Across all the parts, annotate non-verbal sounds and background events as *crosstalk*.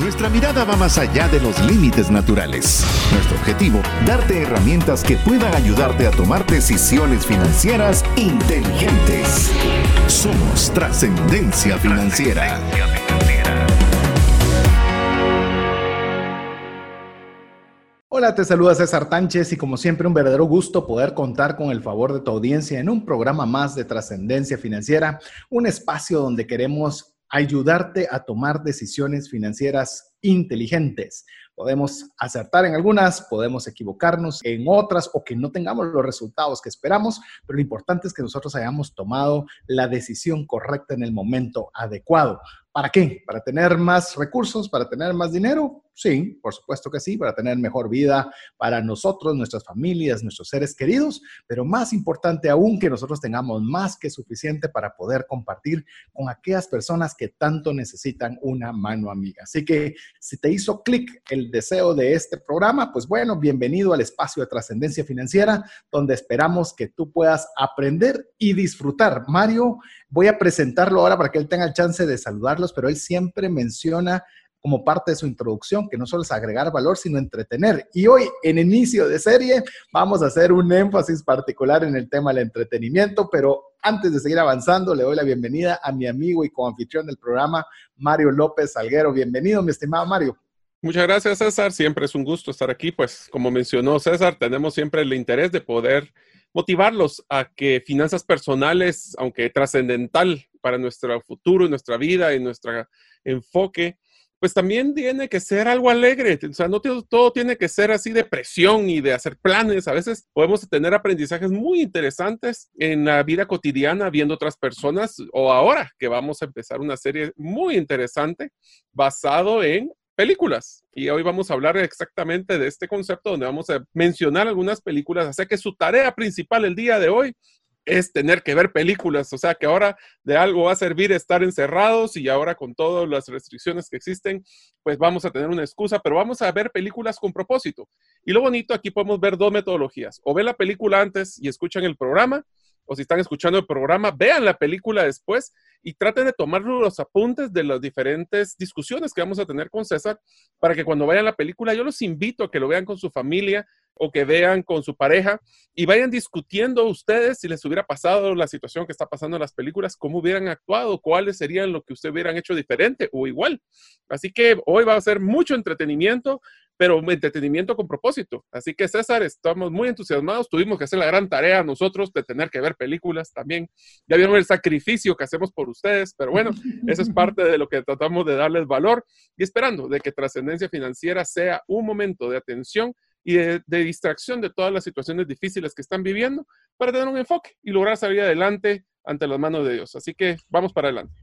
Nuestra mirada va más allá de los límites naturales. Nuestro objetivo, darte herramientas que puedan ayudarte a tomar decisiones financieras inteligentes. Somos trascendencia financiera. Hola, te saluda César Tánchez y como siempre un verdadero gusto poder contar con el favor de tu audiencia en un programa más de trascendencia financiera, un espacio donde queremos ayudarte a tomar decisiones financieras inteligentes. Podemos acertar en algunas, podemos equivocarnos en otras o que no tengamos los resultados que esperamos, pero lo importante es que nosotros hayamos tomado la decisión correcta en el momento adecuado. ¿Para qué? ¿Para tener más recursos? ¿Para tener más dinero? Sí, por supuesto que sí, para tener mejor vida para nosotros, nuestras familias, nuestros seres queridos, pero más importante aún que nosotros tengamos más que suficiente para poder compartir con aquellas personas que tanto necesitan una mano amiga. Así que si te hizo clic el deseo de este programa, pues bueno, bienvenido al espacio de trascendencia financiera, donde esperamos que tú puedas aprender y disfrutar. Mario, voy a presentarlo ahora para que él tenga el chance de saludarlos, pero él siempre menciona como parte de su introducción, que no solo es agregar valor, sino entretener. Y hoy, en inicio de serie, vamos a hacer un énfasis particular en el tema del entretenimiento, pero antes de seguir avanzando, le doy la bienvenida a mi amigo y coanfitrión del programa, Mario López Salguero. Bienvenido, mi estimado Mario. Muchas gracias, César. Siempre es un gusto estar aquí. Pues, como mencionó César, tenemos siempre el interés de poder motivarlos a que finanzas personales, aunque trascendental para nuestro futuro, nuestra vida y nuestro enfoque, pues también tiene que ser algo alegre. O sea, no todo tiene que ser así de presión y de hacer planes. A veces podemos tener aprendizajes muy interesantes en la vida cotidiana viendo otras personas o ahora que vamos a empezar una serie muy interesante basado en películas. Y hoy vamos a hablar exactamente de este concepto donde vamos a mencionar algunas películas. Así que su tarea principal el día de hoy es tener que ver películas, o sea que ahora de algo va a servir estar encerrados y ahora con todas las restricciones que existen, pues vamos a tener una excusa, pero vamos a ver películas con propósito. Y lo bonito, aquí podemos ver dos metodologías, o ver la película antes y escuchan el programa, o si están escuchando el programa, vean la película después y traten de tomar los apuntes de las diferentes discusiones que vamos a tener con César para que cuando vayan a la película, yo los invito a que lo vean con su familia o que vean con su pareja y vayan discutiendo ustedes si les hubiera pasado la situación que está pasando en las películas, cómo hubieran actuado, cuáles serían lo que ustedes hubieran hecho diferente o igual. Así que hoy va a ser mucho entretenimiento, pero entretenimiento con propósito. Así que César, estamos muy entusiasmados. Tuvimos que hacer la gran tarea nosotros de tener que ver películas también. Ya vieron el sacrificio que hacemos por ustedes, pero bueno, *laughs* eso es parte de lo que tratamos de darles valor y esperando de que trascendencia financiera sea un momento de atención y de, distracción de todas las situaciones difíciles que están viviendo para tener un enfoque y lograr salir adelante ante las manos de Dios. Así que vamos para adelante.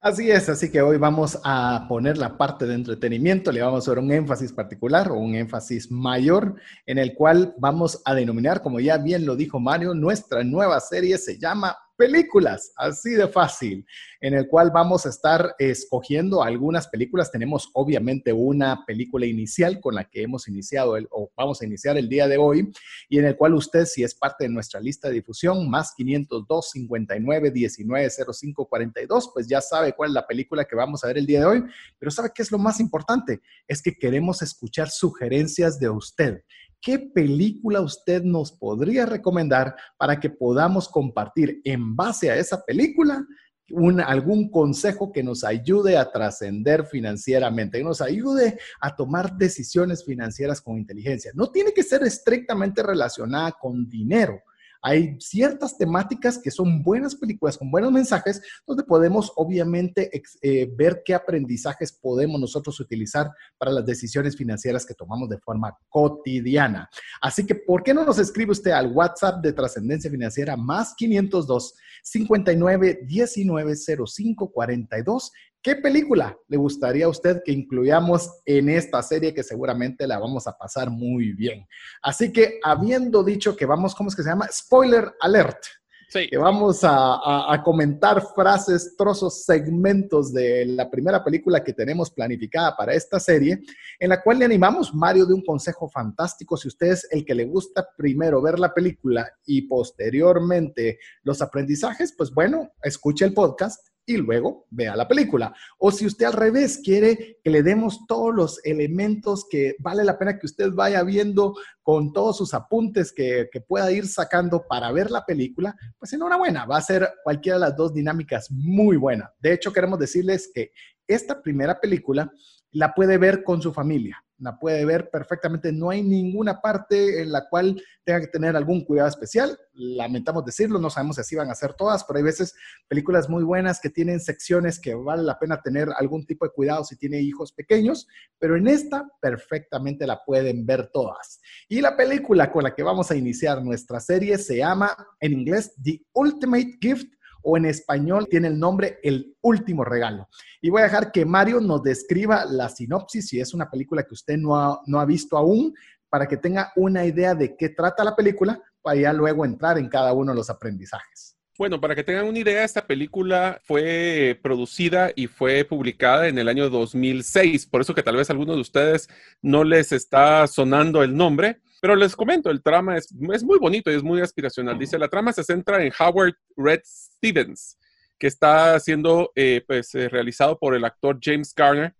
Así es, así que hoy vamos a poner la parte de entretenimiento, le vamos a dar un énfasis particular o un énfasis mayor en el cual vamos a denominar, como ya bien lo dijo Mario, nuestra nueva serie se llama películas, así de fácil, en el cual vamos a estar escogiendo algunas películas. Tenemos obviamente una película inicial con la que hemos iniciado el, o vamos a iniciar el día de hoy y en el cual usted, si es parte de nuestra lista de difusión, más 502 59 19 05 42, pues ya sabe cuál es la película que vamos a ver el día de hoy. Pero ¿sabe qué es lo más importante? Es que queremos escuchar sugerencias de usted. ¿Qué película usted nos podría recomendar para que podamos compartir en base a esa película algún consejo que nos ayude a trascender financieramente, que nos ayude a tomar decisiones financieras con inteligencia? No tiene que ser estrictamente relacionada con dinero hay ciertas temáticas que son buenas películas con buenos mensajes, donde podemos obviamente eh, ver qué aprendizajes podemos nosotros utilizar para las decisiones financieras que tomamos de forma cotidiana. Así que, ¿por qué no nos escribe usted al WhatsApp de Trascendencia Financiera más 502 59 19 05 42 ¿Qué película le gustaría a usted que incluyamos en esta serie que seguramente la vamos a pasar muy bien? Así que habiendo dicho que vamos, ¿cómo es que se llama? Spoiler alert. Sí. Que vamos a, comentar frases, trozos, segmentos de la primera película que tenemos planificada para esta serie, en la cual le animamos, Mario, de un consejo fantástico. Si usted es el que le gusta primero ver la película y posteriormente los aprendizajes, pues bueno, escuche el podcast y luego vea la película. O si usted al revés quiere que le demos todos los elementos que vale la pena que usted vaya viendo con todos sus apuntes que, que pueda ir sacando para ver la película, pues enhorabuena, va a ser cualquiera de las dos dinámicas muy buena. De hecho, queremos decirles que esta primera película la puede ver con su familia la puede ver perfectamente. No hay ninguna parte en la cual tenga que tener algún cuidado especial. Lamentamos decirlo, no sabemos si así van a ser todas, pero hay veces películas muy buenas que tienen secciones que vale la pena tener algún tipo de cuidado si tiene hijos pequeños, pero en esta perfectamente la pueden ver todas. Y la película con la que vamos a iniciar nuestra serie se llama en inglés The Ultimate Gift o en español tiene el nombre El último regalo. Y voy a dejar que Mario nos describa la sinopsis, si es una película que usted no ha, no ha visto aún, para que tenga una idea de qué trata la película, para ya luego entrar en cada uno de los aprendizajes. Bueno, para que tengan una idea, esta película fue producida y fue publicada en el año 2006, por eso que tal vez a algunos de ustedes no les está sonando el nombre, pero les comento, el trama es, es muy bonito y es muy aspiracional. Dice, la trama se centra en Howard Red Stevens, que está siendo eh, pues, eh, realizado por el actor James Garner,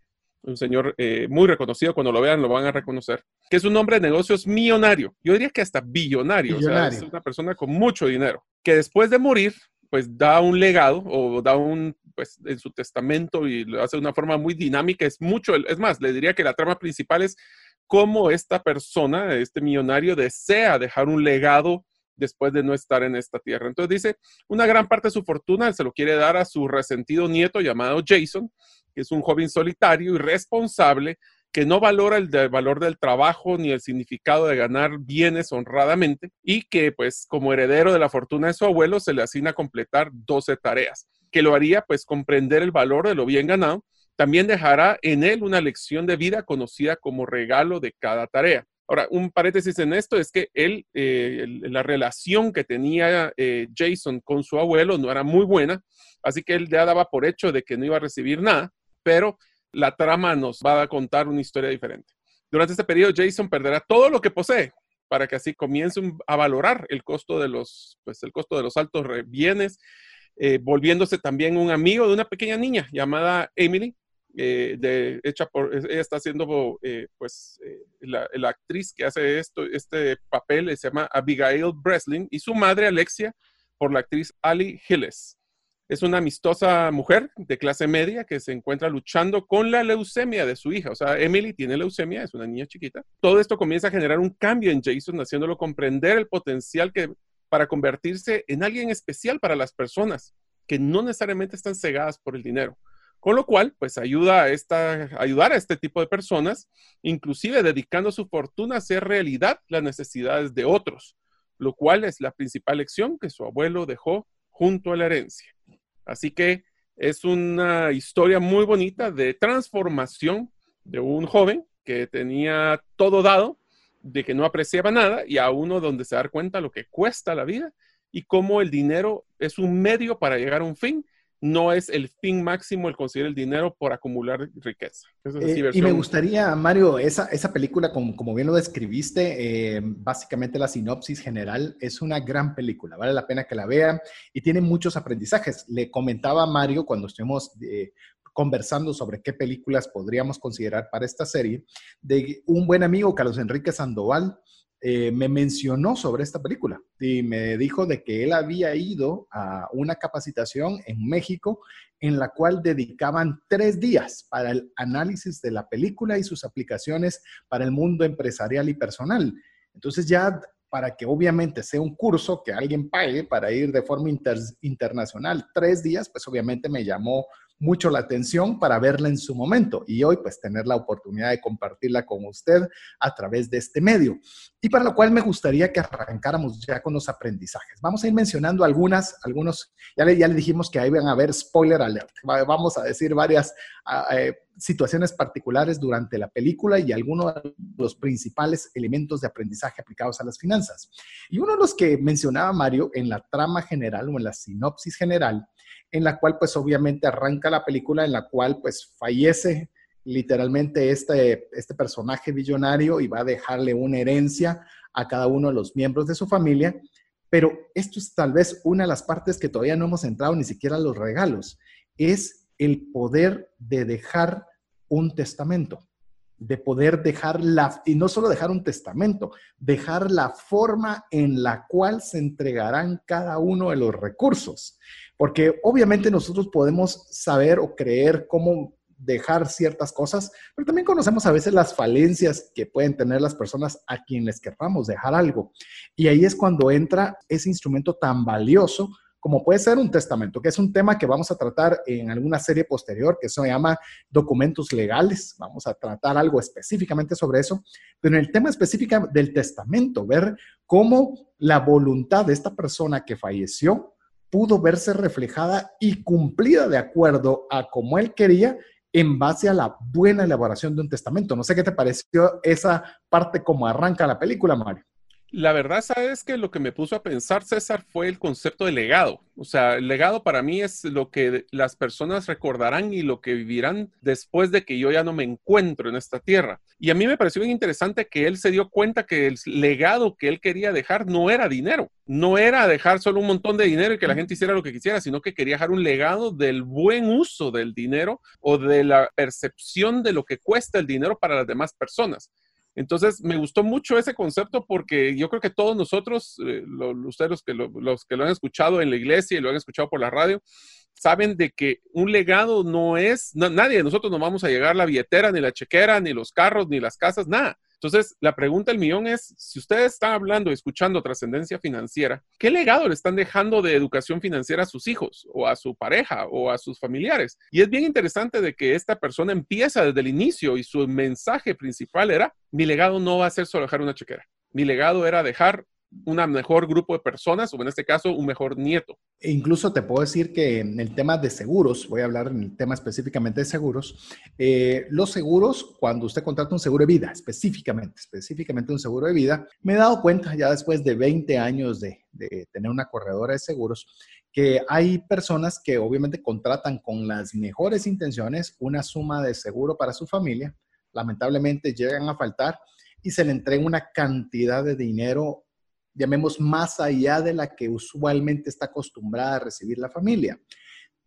un señor eh, muy reconocido, cuando lo vean lo van a reconocer, que es un hombre de negocios millonario, yo diría que hasta billonario, o sea, es una persona con mucho dinero, que después de morir, pues da un legado o da un, pues en su testamento y lo hace de una forma muy dinámica, es mucho, es más, le diría que la trama principal es cómo esta persona, este millonario, desea dejar un legado después de no estar en esta tierra. Entonces dice, una gran parte de su fortuna se lo quiere dar a su resentido nieto llamado Jason, que es un joven solitario y responsable que no valora el valor del trabajo ni el significado de ganar bienes honradamente y que pues como heredero de la fortuna de su abuelo se le asigna completar 12 tareas, que lo haría pues comprender el valor de lo bien ganado. También dejará en él una lección de vida conocida como regalo de cada tarea. Ahora, un paréntesis en esto es que él, eh, la relación que tenía eh, Jason con su abuelo no era muy buena, así que él ya daba por hecho de que no iba a recibir nada, pero la trama nos va a contar una historia diferente. Durante este periodo, Jason perderá todo lo que posee para que así comience a valorar el costo de los, pues, el costo de los altos bienes, eh, volviéndose también un amigo de una pequeña niña llamada Emily, eh, de, hecha por, ella está haciendo, eh, pues, la, la, actriz que hace esto, este papel se llama Abigail Breslin y su madre Alexia por la actriz Ali Hilles. Es una amistosa mujer de clase media que se encuentra luchando con la leucemia de su hija. O sea, Emily tiene leucemia, es una niña chiquita. Todo esto comienza a generar un cambio en Jason, haciéndolo comprender el potencial que para convertirse en alguien especial para las personas que no necesariamente están cegadas por el dinero. Con lo cual, pues ayuda a esta, ayudar a este tipo de personas, inclusive dedicando su fortuna a hacer realidad las necesidades de otros, lo cual es la principal lección que su abuelo dejó junto a la herencia. Así que es una historia muy bonita de transformación de un joven que tenía todo dado, de que no apreciaba nada, y a uno donde se da cuenta lo que cuesta la vida y cómo el dinero es un medio para llegar a un fin no es el fin máximo el conseguir el dinero por acumular riqueza. Eh, y me gustaría, Mario, esa, esa película, como, como bien lo describiste, eh, básicamente la sinopsis general es una gran película, vale la pena que la vean y tiene muchos aprendizajes. Le comentaba a Mario cuando estuvimos eh, conversando sobre qué películas podríamos considerar para esta serie, de un buen amigo, Carlos Enrique Sandoval, eh, me mencionó sobre esta película y me dijo de que él había ido a una capacitación en México en la cual dedicaban tres días para el análisis de la película y sus aplicaciones para el mundo empresarial y personal. Entonces ya para que obviamente sea un curso que alguien pague para ir de forma internacional tres días, pues obviamente me llamó mucho la atención para verla en su momento y hoy pues tener la oportunidad de compartirla con usted a través de este medio. Y para lo cual me gustaría que arrancáramos ya con los aprendizajes. Vamos a ir mencionando algunas, algunos, ya le, ya le dijimos que ahí van a ver spoiler alert. Vamos a decir varias ah, eh, situaciones particulares durante la película y algunos de los principales elementos de aprendizaje aplicados a las finanzas. Y uno de los que mencionaba Mario en la trama general o en la sinopsis general en la cual pues obviamente arranca la película en la cual pues fallece literalmente este, este personaje billonario y va a dejarle una herencia a cada uno de los miembros de su familia. Pero esto es tal vez una de las partes que todavía no hemos entrado ni siquiera a los regalos. es el poder de dejar un testamento, de poder dejar la, y no solo dejar un testamento, dejar la forma en la cual se entregarán cada uno de los recursos. Porque obviamente nosotros podemos saber o creer cómo dejar ciertas cosas, pero también conocemos a veces las falencias que pueden tener las personas a quienes querramos dejar algo. Y ahí es cuando entra ese instrumento tan valioso como puede ser un testamento, que es un tema que vamos a tratar en alguna serie posterior, que se llama documentos legales. Vamos a tratar algo específicamente sobre eso, pero en el tema específico del testamento, ver cómo la voluntad de esta persona que falleció pudo verse reflejada y cumplida de acuerdo a como él quería en base a la buena elaboración de un testamento. No sé qué te pareció esa parte como arranca la película, Mario. La verdad, sabes que lo que me puso a pensar, César, fue el concepto de legado. O sea, el legado para mí es lo que las personas recordarán y lo que vivirán después de que yo ya no me encuentro en esta tierra. Y a mí me pareció bien interesante que él se dio cuenta que el legado que él quería dejar no era dinero, no era dejar solo un montón de dinero y que la gente hiciera lo que quisiera, sino que quería dejar un legado del buen uso del dinero o de la percepción de lo que cuesta el dinero para las demás personas. Entonces, me gustó mucho ese concepto porque yo creo que todos nosotros, eh, ustedes los que lo, los que lo han escuchado en la iglesia y lo han escuchado por la radio, saben de que un legado no es, nadie de nosotros no vamos a llegar la billetera, ni la chequera, ni los carros, ni las casas, nada. Entonces, la pregunta del millón es, si ustedes están hablando escuchando trascendencia financiera, ¿qué legado le están dejando de educación financiera a sus hijos o a su pareja o a sus familiares? Y es bien interesante de que esta persona empieza desde el inicio y su mensaje principal era, mi legado no va a ser solo dejar una chequera. Mi legado era dejar un mejor grupo de personas, o en este caso, un mejor nieto. E incluso te puedo decir que en el tema de seguros, voy a hablar en el tema específicamente de seguros, eh, los seguros, cuando usted contrata un seguro de vida, específicamente, específicamente un seguro de vida, me he dado cuenta ya después de 20 años de, de tener una corredora de seguros, que hay personas que obviamente contratan con las mejores intenciones una suma de seguro para su familia, lamentablemente llegan a faltar y se le entrega una cantidad de dinero llamemos, más allá de la que usualmente está acostumbrada a recibir la familia.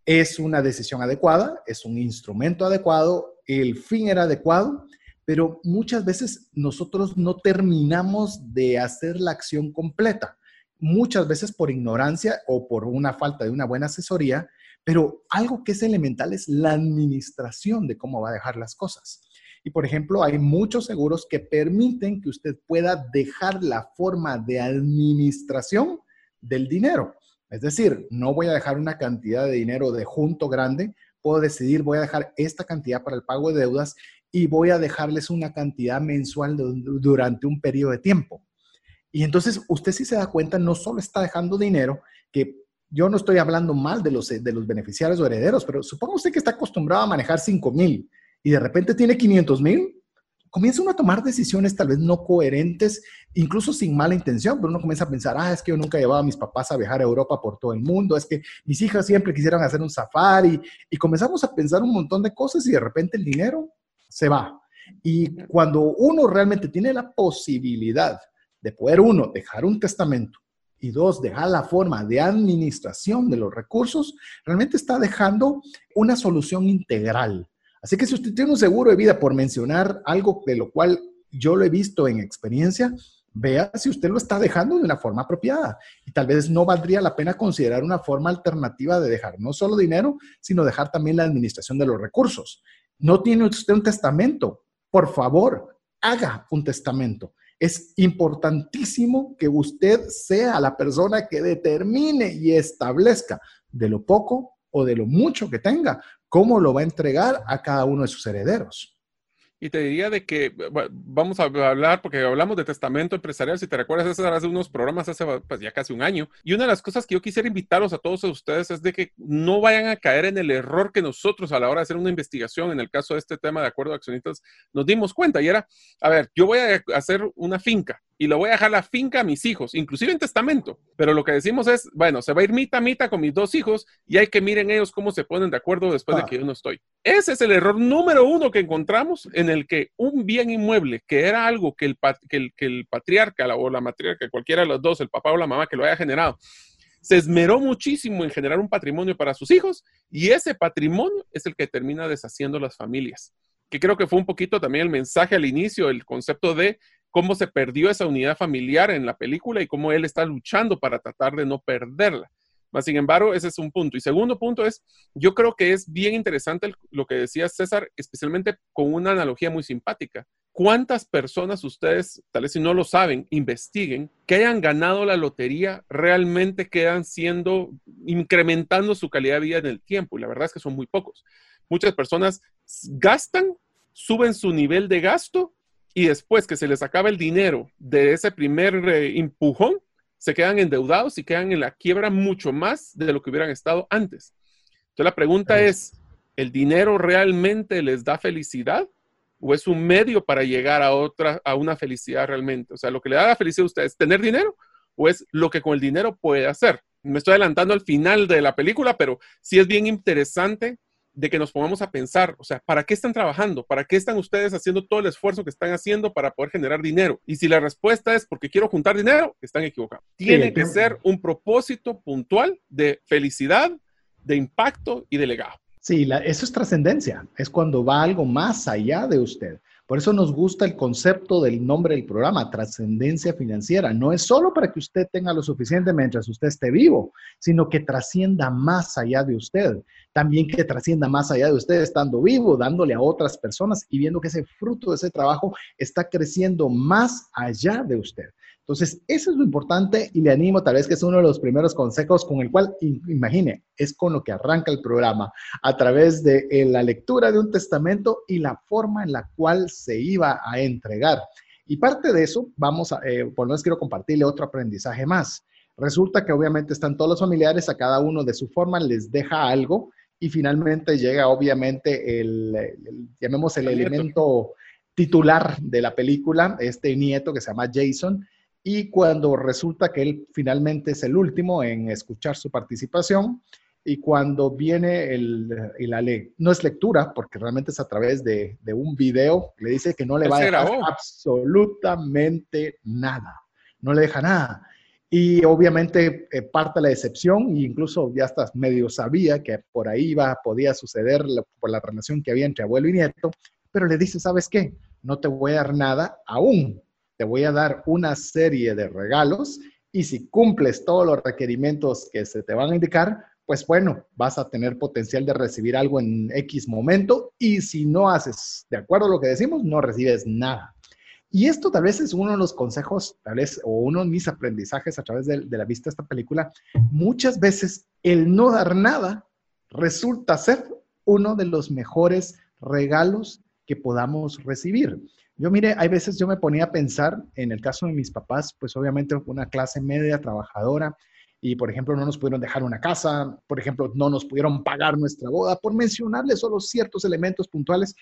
Es una decisión adecuada, es un instrumento adecuado, el fin era adecuado, pero muchas veces nosotros no terminamos de hacer la acción completa, muchas veces por ignorancia o por una falta de una buena asesoría, pero algo que es elemental es la administración de cómo va a dejar las cosas. Y por ejemplo, hay muchos seguros que permiten que usted pueda dejar la forma de administración del dinero. Es decir, no voy a dejar una cantidad de dinero de junto grande, puedo decidir, voy a dejar esta cantidad para el pago de deudas y voy a dejarles una cantidad mensual durante un periodo de tiempo. Y entonces usted si se da cuenta, no solo está dejando dinero, que yo no estoy hablando mal de los, de los beneficiarios o herederos, pero suponga usted que está acostumbrado a manejar 5 mil y de repente tiene 500 mil, comienza uno a tomar decisiones tal vez no coherentes, incluso sin mala intención, pero uno comienza a pensar, ah, es que yo nunca llevaba a mis papás a viajar a Europa por todo el mundo, es que mis hijas siempre quisieron hacer un safari, y comenzamos a pensar un montón de cosas y de repente el dinero se va. Y cuando uno realmente tiene la posibilidad de poder, uno, dejar un testamento, y dos, dejar la forma de administración de los recursos, realmente está dejando una solución integral Así que si usted tiene un seguro de vida, por mencionar algo de lo cual yo lo he visto en experiencia, vea si usted lo está dejando de una forma apropiada. Y tal vez no valdría la pena considerar una forma alternativa de dejar no solo dinero, sino dejar también la administración de los recursos. No tiene usted un testamento. Por favor, haga un testamento. Es importantísimo que usted sea la persona que determine y establezca de lo poco o de lo mucho que tenga, cómo lo va a entregar a cada uno de sus herederos. Y te diría de que vamos a hablar, porque hablamos de testamento empresarial, si te recuerdas, hace unos programas hace pues, ya casi un año. Y una de las cosas que yo quisiera invitarlos a todos ustedes es de que no vayan a caer en el error que nosotros a la hora de hacer una investigación, en el caso de este tema de acuerdo de accionistas, nos dimos cuenta. Y era, a ver, yo voy a hacer una finca y le voy a dejar la finca a mis hijos, inclusive en testamento. Pero lo que decimos es, bueno, se va a ir mitad mitad con mis dos hijos y hay que miren ellos cómo se ponen de acuerdo después de ah. que yo no estoy. Ese es el error número uno que encontramos en el que un bien inmueble, que era algo que el, que el, patriarca o la matriarca, cualquiera de los dos, el papá o la mamá que lo haya generado, se esmeró muchísimo en generar un patrimonio para sus hijos y ese patrimonio es el que termina deshaciendo las familias. Que creo que fue un poquito también el mensaje al inicio, el concepto de cómo se perdió esa unidad familiar en la película y cómo él está luchando para tratar de no perderla. Más sin embargo, ese es un punto. Y segundo punto es, yo creo que es bien interesante lo que decía César, especialmente con una analogía muy simpática. ¿Cuántas personas ustedes, tal vez si no lo saben, investiguen, que hayan ganado la lotería, realmente quedan siendo, incrementando su calidad de vida en el tiempo? Y la verdad es que son muy pocos. Muchas personas gastan, suben su nivel de gasto y después que se les acaba el dinero de ese primer eh, empujón, se quedan endeudados y quedan en la quiebra mucho más de lo que hubieran estado antes. Entonces la pregunta es, ¿el dinero realmente les da felicidad? ¿O es un medio para llegar a otra, a una felicidad realmente? O sea, lo que le da la felicidad a ustedes, ¿tener dinero? ¿O es lo que con el dinero puede hacer? Me estoy adelantando al final de la película, pero sí es bien interesante de que nos pongamos a pensar, o sea, ¿para qué están trabajando? ¿Para qué están ustedes haciendo todo el esfuerzo que están haciendo para poder generar dinero? Y si la respuesta es porque quiero juntar dinero, están equivocados. Tiene que ser un propósito puntual de felicidad, de impacto y de legado. Sí, eso es trascendencia, es cuando va algo más allá de usted. Por eso nos gusta el concepto del nombre del programa, trascendencia financiera. No es solo para que usted tenga lo suficiente mientras usted esté vivo, sino que trascienda más allá de usted. También que trascienda más allá de usted estando vivo, dándole a otras personas y viendo que ese fruto de ese trabajo está creciendo más allá de usted. Entonces, eso es lo importante y le animo, tal vez que es uno de los primeros consejos con el cual, imagine, es con lo que arranca el programa, a través de eh, la lectura de un testamento y la forma en la cual se iba a entregar. Y parte de eso, vamos a, eh, por lo menos quiero compartirle otro aprendizaje más. Resulta que obviamente están todos los familiares, a cada uno de su forma les deja algo y finalmente llega obviamente el, el llamemos el elemento titular de la película, este nieto que se llama Jason, y cuando resulta que él finalmente es el último en escuchar su participación, y cuando viene el, la ley, no es lectura, porque realmente es a través de, de un video, le dice que no le va a dejar absolutamente nada, no le deja nada. Y obviamente eh, parte la decepción, e incluso ya hasta medio sabía que por ahí iba, podía suceder por la relación que había entre abuelo y nieto, pero le dice, ¿sabes qué? No te voy a dar nada aún, te voy a dar una serie de regalos y si cumples todos los requerimientos que se te van a indicar, pues bueno, vas a tener potencial de recibir algo en X momento y si no haces de acuerdo a lo que decimos, no recibes nada. Y esto tal vez es uno de los consejos, tal vez, o uno de mis aprendizajes a través de, de la vista de esta película. Muchas veces el no dar nada resulta ser uno de los mejores regalos que podamos recibir. Yo mire, hay veces yo me ponía a pensar, en el caso de mis papás, pues obviamente una clase media trabajadora, y, por ejemplo, no nos pudieron dejar una casa, por ejemplo, no nos pudieron pagar nuestra boda, por mencionarles solo ciertos elementos puntuales.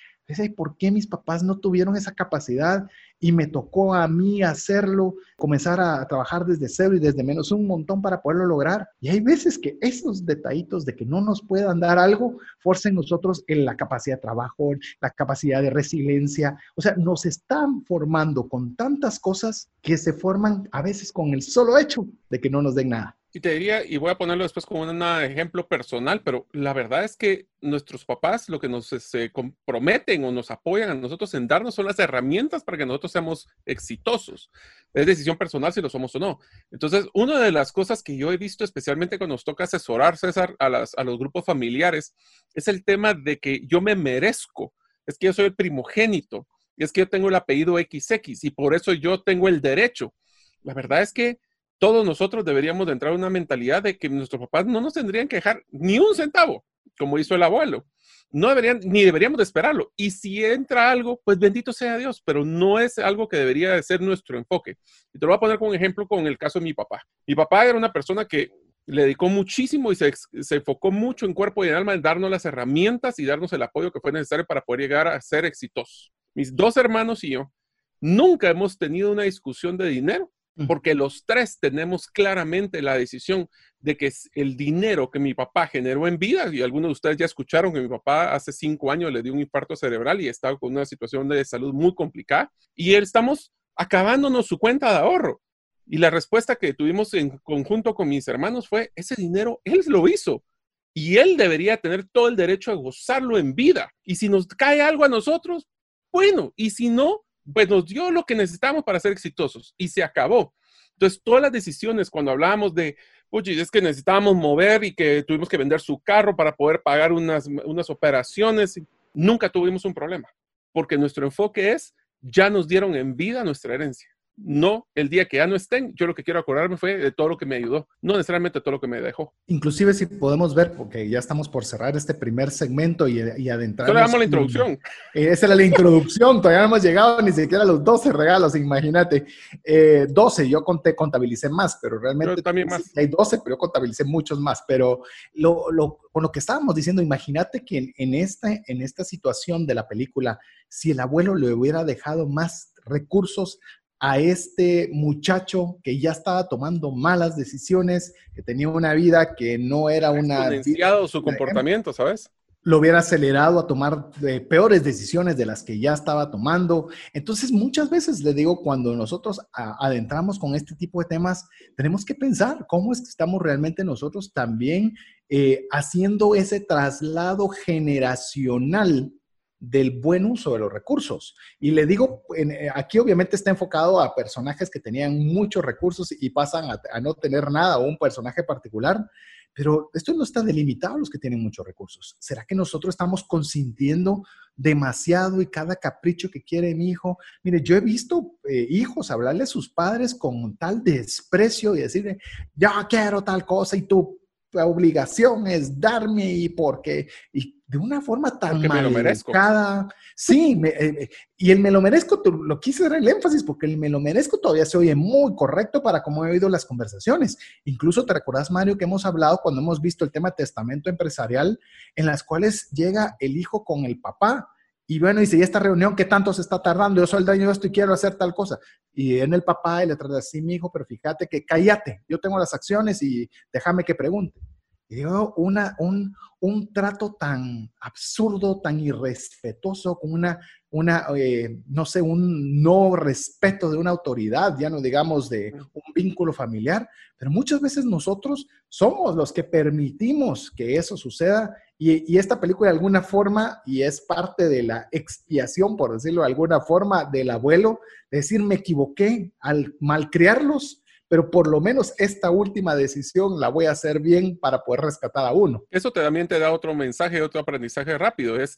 ¿Por qué mis papás no tuvieron esa capacidad y me tocó a mí hacerlo, comenzar a trabajar desde cero y desde menos un montón para poderlo lograr? Y hay veces que esos detallitos de que no nos puedan dar algo, forcen nosotros en la capacidad de trabajo, la capacidad de resiliencia. O sea, nos están formando con tantas cosas que se forman a veces con el solo hecho de que no nos den nada. Y te diría, y voy a ponerlo después como un ejemplo personal, pero la verdad es que nuestros papás lo que nos se este, o nos apoyan a nosotros en darnos son las herramientas para que nosotros seamos exitosos. Es decisión personal si lo somos o no. Entonces, una de las cosas que yo he visto, especialmente cuando nos toca asesorar, César, a, las, a los grupos familiares, es el tema de que yo me merezco. Es que yo soy el primogénito. Es que yo tengo el apellido XX y por eso yo tengo el derecho. La verdad es que todos nosotros deberíamos de entrar en una mentalidad de que nuestros papás no nos tendrían que dejar ni un centavo, como hizo el abuelo. No deberían, ni deberíamos de esperarlo. Y si entra algo, pues bendito sea Dios, pero no es algo que debería de ser nuestro enfoque. Y te lo voy a poner como ejemplo con el caso de mi papá. Mi papá era una persona que le dedicó muchísimo y se, se, enfocó mucho en cuerpo y en alma en darnos las herramientas y darnos el apoyo que fue necesario para poder llegar a ser exitosos. Mis dos hermanos y yo nunca hemos tenido una discusión de dinero porque los tres tenemos claramente la decisión de que el dinero que mi papá generó en vida, y algunos de ustedes ya escucharon que mi papá hace cinco años le dio un infarto cerebral y estaba con una situación de salud muy complicada, y él estamos acabándonos su cuenta de ahorro. Y la respuesta que tuvimos en conjunto con mis hermanos fue, ese dinero él lo hizo y él debería tener todo el derecho a gozarlo en vida. Y si nos cae algo a nosotros, bueno, y si no, pues nos dio lo que necesitamos para ser exitosos y se acabó. Entonces, todas las decisiones, cuando hablábamos de, oye, es que necesitábamos mover y que tuvimos que vender su carro para poder pagar unas, unas operaciones, nunca tuvimos un problema, porque nuestro enfoque es, ya nos dieron en vida nuestra herencia no el día que ya no estén, yo lo que quiero acordarme fue de todo lo que me ayudó, no necesariamente todo lo que me dejó. Inclusive si podemos ver, porque ya estamos por cerrar este primer segmento y, y adentrar. Solo damos la introducción. Eh, esa era la introducción, todavía no hemos llegado ni siquiera a los 12 regalos, imagínate. Eh, 12, yo conté, contabilicé más, pero realmente también más. hay 12, pero yo contabilicé muchos más. Pero lo, lo, con lo que estábamos diciendo, imagínate que en, en, esta, en esta situación de la película, si el abuelo le hubiera dejado más recursos a este muchacho que ya estaba tomando malas decisiones, que tenía una vida que no era una... Exponenciado su comportamiento, ¿sabes? Lo hubiera acelerado a tomar eh, peores decisiones de las que ya estaba tomando. Entonces, muchas veces le digo, cuando nosotros adentramos con este tipo de temas, tenemos que pensar cómo es que estamos realmente nosotros también eh, haciendo ese traslado generacional del buen uso de los recursos. Y le digo, eh, aquí obviamente está enfocado a personajes que tenían muchos recursos y pasan a, no tener nada o un personaje particular, pero esto no está delimitado a los que tienen muchos recursos. ¿Será que nosotros estamos consintiendo demasiado y cada capricho que quiere mi hijo? Mire, yo he visto eh, hijos hablarle a sus padres con tal desprecio y decirle, ya quiero tal cosa y tu obligación es darme y porque, y de una forma tan maleducada. Sí, eh, y el me lo merezco, lo quise dar el énfasis porque el me lo merezco todavía se oye muy correcto para cómo he oído las conversaciones. Incluso te recordás, Mario, que hemos hablado cuando hemos visto el tema testamento empresarial, en las cuales llega el hijo con el papá. Y bueno, dice, ¿y esta reunión qué tanto se está tardando? Yo soy el dueño de esto y quiero hacer tal cosa. Y en el papá y le trata así, mi hijo, pero fíjate que cállate, yo tengo las acciones y déjame que pregunte. Y una, un, un trato tan absurdo, tan irrespetuoso, con una, una eh, no sé, un no respeto de una autoridad, ya no digamos de un vínculo familiar, pero muchas veces nosotros somos los que permitimos que eso suceda y, y, esta película de alguna forma, y es parte de la expiación, por decirlo de alguna forma, del abuelo, decir, me equivoqué al malcriarlos, pero por lo menos esta última decisión la voy a hacer bien para poder rescatar a uno. Eso también te da otro mensaje, otro aprendizaje rápido, es,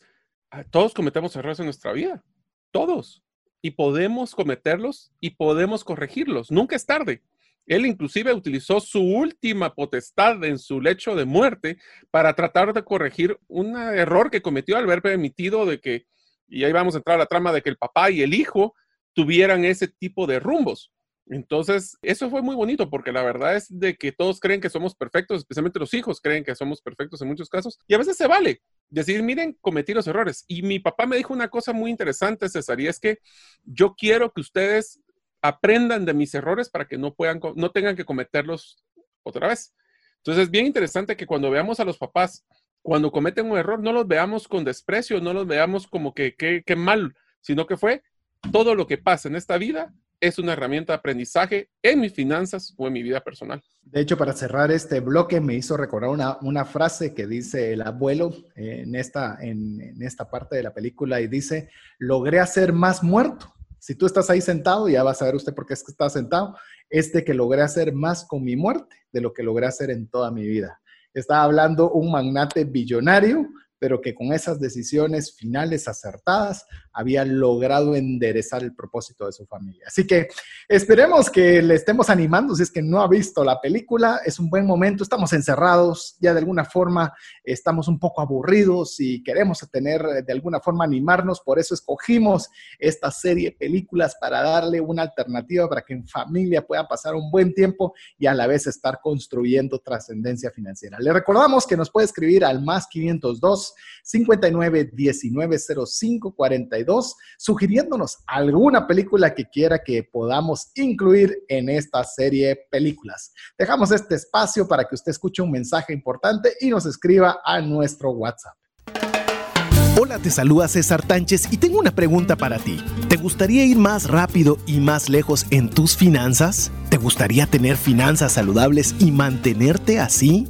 ah, todos cometemos errores en nuestra vida, todos, y podemos cometerlos y podemos corregirlos, nunca es tarde. Él inclusive utilizó su última potestad en su lecho de muerte para tratar de corregir un error que cometió al haber permitido de que, y ahí vamos a entrar a la trama de que el papá y el hijo tuvieran ese tipo de rumbos. Entonces, eso fue muy bonito porque la verdad es de que todos creen que somos perfectos, especialmente los hijos creen que somos perfectos en muchos casos, y a veces se vale decir, miren, cometí los errores. Y mi papá me dijo una cosa muy interesante, César, y es que yo quiero que ustedes aprendan de mis errores para que no puedan, no tengan que cometerlos otra vez. Entonces, es bien interesante que cuando veamos a los papás, cuando cometen un error, no los veamos con desprecio, no los veamos como que qué mal, sino que fue todo lo que pasa en esta vida es una herramienta de aprendizaje en mis finanzas o en mi vida personal. De hecho, para cerrar este bloque, me hizo recordar una, una frase que dice el abuelo en esta, en, esta parte de la película y dice, logré hacer más muerto. Si tú estás ahí sentado, ya va a saber usted por qué es que está sentado, es de que logré hacer más con mi muerte de lo que logré hacer en toda mi vida. Estaba hablando un magnate billonario pero que con esas decisiones finales acertadas había logrado enderezar el propósito de su familia. Así que esperemos que le estemos animando, si es que no ha visto la película, es un buen momento, estamos encerrados, ya de alguna forma estamos un poco aburridos y queremos tener de alguna forma animarnos, por eso escogimos esta serie de películas para darle una alternativa para que en familia pueda pasar un buen tiempo y a la vez estar construyendo trascendencia financiera. Le recordamos que nos puede escribir al más 502 59 19 05 42, sugiriéndonos alguna película que quiera que podamos incluir en esta serie películas. Dejamos este espacio para que usted escuche un mensaje importante y nos escriba a nuestro WhatsApp. Hola, te saluda César Tánchez y tengo una pregunta para ti. ¿Te gustaría ir más rápido y más lejos en tus finanzas? ¿Te gustaría tener finanzas saludables y mantenerte así?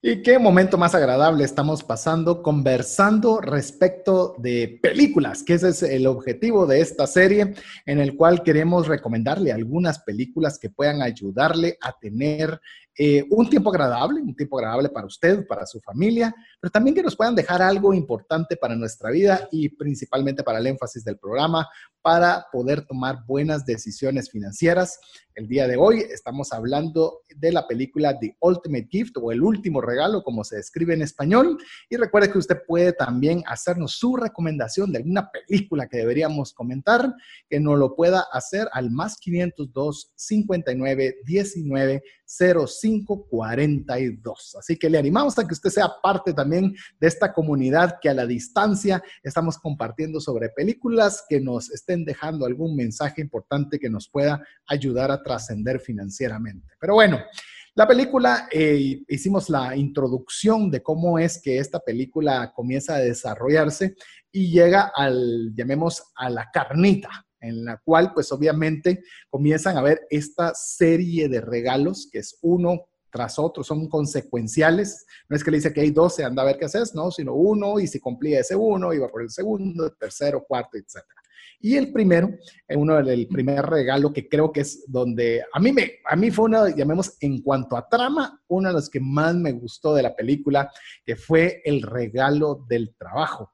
Y qué momento más agradable estamos pasando conversando respecto de películas, que ese es el objetivo de esta serie, en el cual queremos recomendarle algunas películas que puedan ayudarle a tener eh, un tiempo agradable, un tiempo agradable para usted, para su familia, pero también que nos puedan dejar algo importante para nuestra vida y principalmente para el énfasis del programa, para poder tomar buenas decisiones financieras. El día de hoy estamos hablando de la película The Ultimate Gift o El Último Regalo, como se describe en español. Y recuerde que usted puede también hacernos su recomendación de alguna película que deberíamos comentar, que nos lo pueda hacer al más 502 59 19 0542. Así que le animamos a que usted sea parte también de esta comunidad que a la distancia estamos compartiendo sobre películas que nos estén dejando algún mensaje importante que nos pueda ayudar a trascender financieramente. Pero bueno, la película, eh, hicimos la introducción de cómo es que esta película comienza a desarrollarse y llega al, llamemos, a la carnita, en la cual pues obviamente comienzan a ver esta serie de regalos, que es uno tras otro, son consecuenciales. No es que le dice que hay 12, anda a ver qué haces, no, sino uno y si cumplía ese uno, iba por el segundo, el tercero, cuarto, etc. Y el primero, eh, uno del primer regalo que creo que es donde a mí me, a mí fue uno, llamemos en cuanto a trama, uno de los que más me gustó de la película, que fue el regalo del trabajo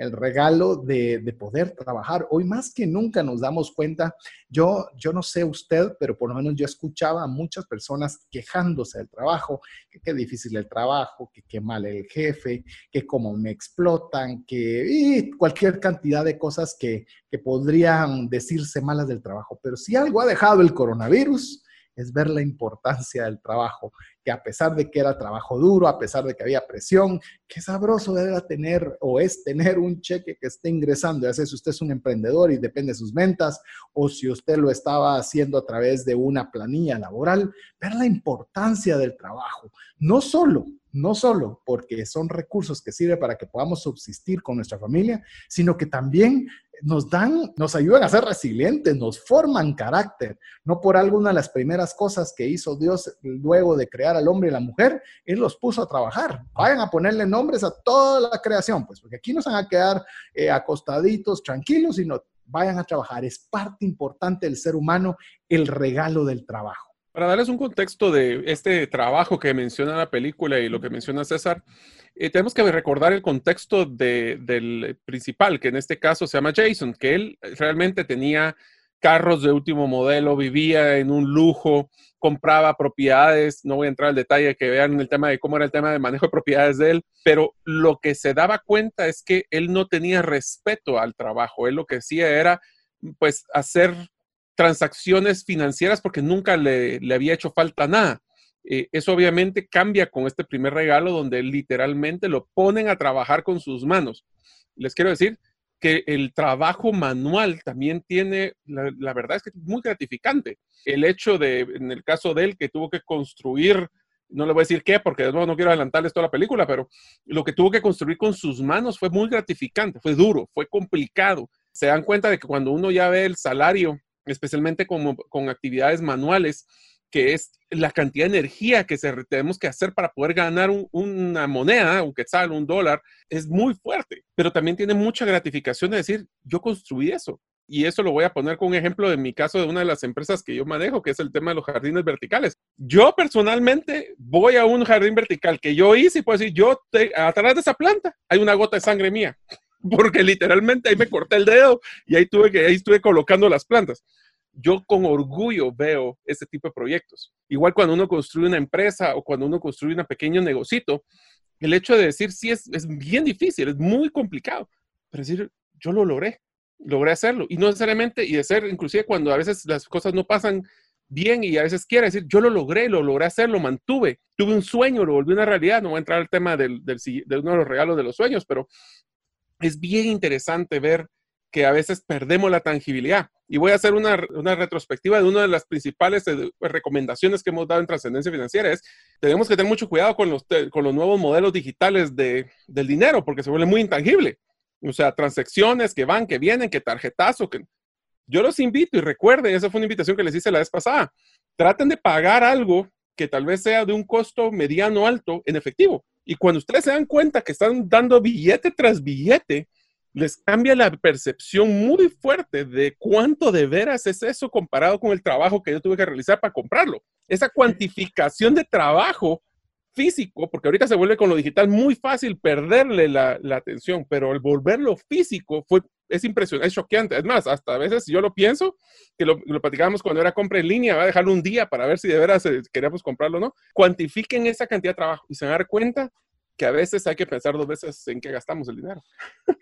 el regalo de, poder trabajar. Hoy más que nunca nos damos cuenta, yo, yo no sé usted, pero por lo menos yo escuchaba a muchas personas quejándose del trabajo, que qué difícil el trabajo, que qué mal el jefe, que cómo me explotan, que cualquier cantidad de cosas que, que podrían decirse malas del trabajo. Pero si algo ha dejado el coronavirus, es ver la importancia del trabajo, que a pesar de que era trabajo duro, a pesar de que había presión, qué sabroso era tener o es tener un cheque que esté ingresando, ya sea si usted es un emprendedor y depende de sus ventas, o si usted lo estaba haciendo a través de una planilla laboral, ver la importancia del trabajo, no solo no solo porque son recursos que sirven para que podamos subsistir con nuestra familia, sino que también nos dan, nos ayudan a ser resilientes, nos forman carácter. No por alguna de las primeras cosas que hizo Dios luego de crear al hombre y la mujer, Él los puso a trabajar. Vayan a ponerle nombres a toda la creación, pues, porque aquí no se van a quedar eh, acostaditos, tranquilos, sino vayan a trabajar. Es parte importante del ser humano el regalo del trabajo. Para darles un contexto de este trabajo que menciona la película y lo que menciona César, eh, tenemos que recordar el contexto del principal, que en este caso se llama Jason, que él realmente tenía carros de último modelo, vivía en un lujo, compraba propiedades, no voy a entrar al detalle, que vean el tema de cómo era el tema de manejo de propiedades de él, pero lo que se daba cuenta es que él no tenía respeto al trabajo, él lo que hacía era pues hacer transacciones financieras porque nunca le, había hecho falta nada. Eh, eso obviamente cambia con este primer regalo donde literalmente lo ponen a trabajar con sus manos. Les quiero decir que el trabajo manual también tiene, la, verdad es que es muy gratificante. El hecho de, en el caso de él, que tuvo que construir, no le voy a decir qué, porque de nuevo no quiero adelantarles toda la película, pero lo que tuvo que construir con sus manos fue muy gratificante, fue duro, fue complicado. Se dan cuenta de que cuando uno ya ve el salario especialmente como, con actividades manuales, que es la cantidad de energía que se, tenemos que hacer para poder ganar una moneda, un quetzal, un dólar, es muy fuerte, pero también tiene mucha gratificación de decir, yo construí eso. y eso lo voy a poner con un ejemplo de mi caso de una de las empresas que yo manejo, que es el tema de los jardines verticales. Yo personalmente voy a un jardín vertical que yo hice y puedo decir, yo atrás de esa planta hay una gota de sangre mía, porque literalmente ahí me corté el dedo y ahí tuve que ahí estuve colocando las plantas. Yo con orgullo veo este tipo de proyectos. Igual cuando uno construye una empresa o cuando uno construye un pequeño negocito, el hecho de decir sí es, es bien difícil, es muy complicado, pero decir yo lo logré logré hacerlo. Y no necesariamente, y de ser, inclusive cuando a veces las cosas no pasan bien y a veces quiere decir, yo lo logré, lo logré hacer, lo mantuve, tuve un sueño, lo volví una realidad. No voy a entrar al tema del, del, de uno de los regalos de los sueños, pero es bien interesante ver que a veces perdemos la tangibilidad. Y voy a hacer una, una, retrospectiva de una de las principales eh, recomendaciones que hemos dado en trascendencia financiera. Es, tenemos que tener mucho cuidado con los, con los nuevos modelos digitales de, del dinero, porque se vuelve muy intangible. O sea, transacciones que van, que vienen, que tarjetazo, que... Yo los invito y recuerden, esa fue una invitación que les hice la vez pasada. Traten de pagar algo que tal vez sea de un costo mediano alto en efectivo. Y cuando ustedes se dan cuenta que están dando billete tras billete, les cambia la percepción muy fuerte de cuánto de veras es eso comparado con el trabajo que yo tuve que realizar para comprarlo. Esa cuantificación de trabajo físico, porque ahorita se vuelve con lo digital muy fácil perderle la, atención, pero el volverlo físico fue, es impresionante, es choqueante. Es más, hasta a veces yo lo pienso, que lo, lo platicábamos cuando era compra en línea, va a dejarlo un día para ver si de veras eh, queríamos comprarlo o no. Cuantifiquen esa cantidad de trabajo y se van a dar cuenta que a veces hay que pensar dos veces en qué gastamos el dinero.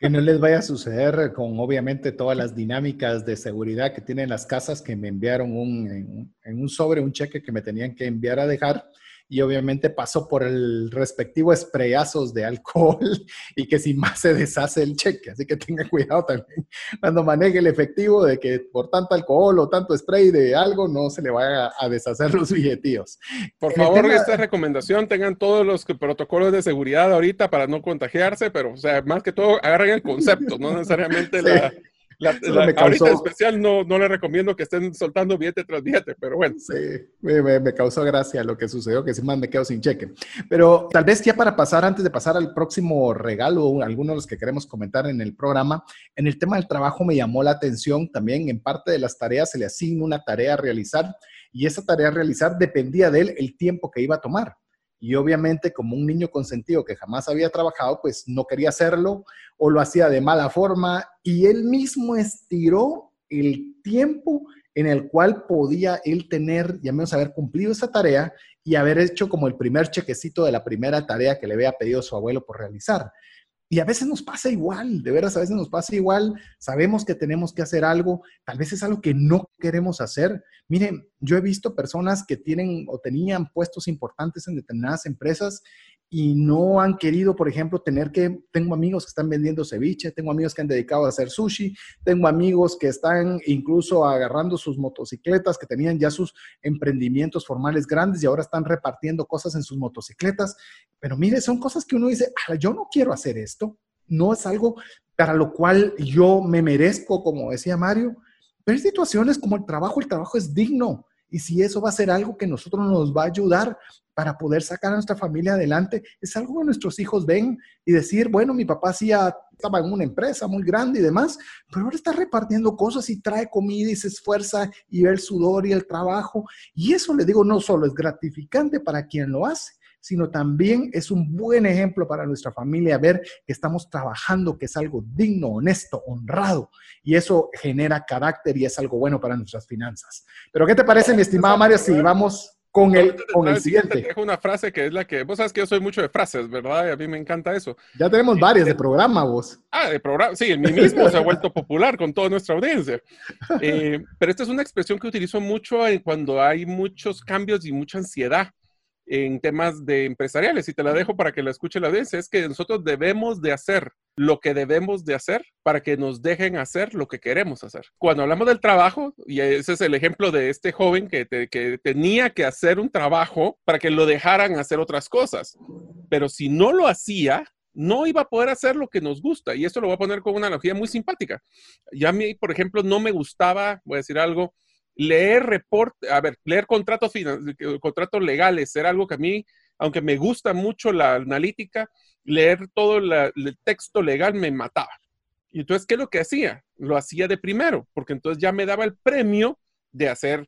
Que no les vaya a suceder con obviamente todas las dinámicas de seguridad que tienen las casas que me enviaron un, en un sobre, un cheque que me tenían que enviar a dejar y obviamente pasó por el respectivo sprayazos de alcohol *laughs* y que sin más se deshace el cheque. Así que tenga cuidado también cuando maneje el efectivo de que por tanto alcohol o tanto spray de algo no se le vaya a deshacer *laughs* los billetíos. Por favor, esta recomendación tengan todos los protocolos de seguridad ahorita para no contagiarse, pero o sea, más que todo agarren el concepto, no *laughs* necesariamente la la, ahorita especial no, no le recomiendo que estén soltando billete tras billete, pero bueno. Sí, me, me, causó gracia lo que sucedió, que más me quedo sin cheque. Pero tal vez ya para pasar, antes de pasar al próximo regalo, algunos de los que queremos comentar en el programa, en el tema del trabajo me llamó la atención también, en parte de las tareas se le asigna una tarea a realizar y esa tarea a realizar dependía de él el tiempo que iba a tomar. Y obviamente como un niño consentido que jamás había trabajado, pues no quería hacerlo o lo hacía de mala forma y él mismo estiró el tiempo en el cual podía él tener, ya menos haber cumplido esa tarea y haber hecho como el primer chequecito de la primera tarea que le había pedido su abuelo por realizar. Y a veces nos pasa igual, de veras, a veces nos pasa igual. Sabemos que tenemos que hacer algo, tal vez es algo que no queremos hacer. Miren, yo he visto personas que tienen o tenían puestos importantes en determinadas empresas y no han querido, por ejemplo, tener que, tengo amigos que están vendiendo ceviche, tengo amigos que han dedicado a hacer sushi, tengo amigos que están incluso agarrando sus motocicletas, que tenían ya sus emprendimientos formales grandes y ahora están repartiendo cosas en sus motocicletas. Pero mire, son cosas que uno dice, yo no quiero hacer esto, no es algo para lo cual yo me merezco, como decía Mario, pero hay situaciones como el trabajo, el trabajo es digno. Y si eso va a ser algo que nosotros nos va a ayudar para poder sacar a nuestra familia adelante, es algo que nuestros hijos ven y decir, bueno, mi papá sí estaba en una empresa muy grande y demás, pero ahora está repartiendo cosas y trae comida y se esfuerza y ve el sudor y el trabajo. Y eso le digo, no solo es gratificante para quien lo hace, sino también es un buen ejemplo para nuestra familia ver que estamos trabajando, que es algo digno, honesto, honrado, y eso genera carácter y es algo bueno para nuestras finanzas. Pero ¿qué te parece, mi estimado Mario, si vamos con el, con el siguiente. Te dejo una frase que es la que, vos sabes que yo soy mucho de frases, ¿verdad? Y a mí me encanta eso. Ya tenemos varias de programa, vos. Ah, de programa, sí, el mí mismo se ha vuelto popular con toda nuestra audiencia. Eh, pero esta es una expresión que utilizo mucho cuando hay muchos cambios y mucha ansiedad en temas de empresariales y te la dejo para que la escuche la audiencia, es que nosotros debemos de hacer lo que debemos de hacer para que nos dejen hacer lo que queremos hacer. Cuando hablamos del trabajo, y ese es el ejemplo de este joven que, que tenía que hacer un trabajo para que lo dejaran hacer otras cosas, pero si no lo hacía, no iba a poder hacer lo que nos gusta. Y esto lo voy a poner con una analogía muy simpática. Ya a mí, por ejemplo, no me gustaba, voy a decir algo, leer reporte, a ver, leer contratos, contratos legales, era algo que a mí, aunque me gusta mucho la analítica, leer todo el texto legal me mataba. Y entonces, ¿qué es lo que hacía? Lo hacía de primero, porque entonces ya me daba el premio de hacer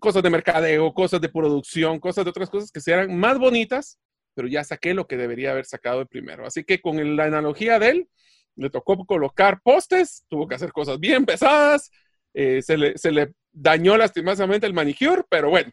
cosas de mercadeo, cosas de producción, cosas de otras cosas que sean más bonitas, pero ya saqué lo que debería haber sacado de primero. Así que con la analogía de él, le tocó colocar postes, tuvo que hacer cosas bien pesadas, eh, se, le, se le dañó lastimosamente el manicure, pero bueno,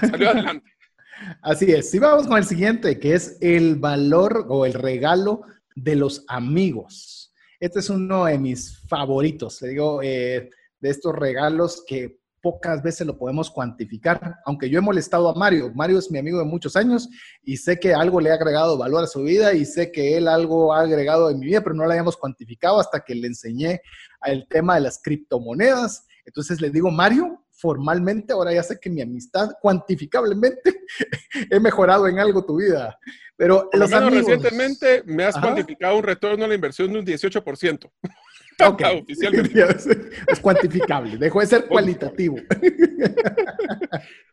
salió adelante. *laughs* Así es. Y vamos con el siguiente, que es el valor o el regalo de los amigos. Este es uno de mis favoritos. Le digo, eh, de estos regalos que pocas veces lo podemos cuantificar, aunque yo he molestado a Mario. Mario es mi amigo de muchos años y sé que algo le ha agregado valor a su vida y sé que él algo ha agregado en mi vida, pero no lo habíamos cuantificado hasta que le enseñé el tema de las criptomonedas. Entonces le digo, Mario, formalmente ahora ya sé que mi amistad cuantificablemente *laughs* he mejorado en algo tu vida. Pero los amigos... recientemente me has cuantificado un retorno a la inversión de un 18%. *laughs* Ok, *laughs* oficialmente. *laughs* Es cuantificable, dejó de ser cualitativo.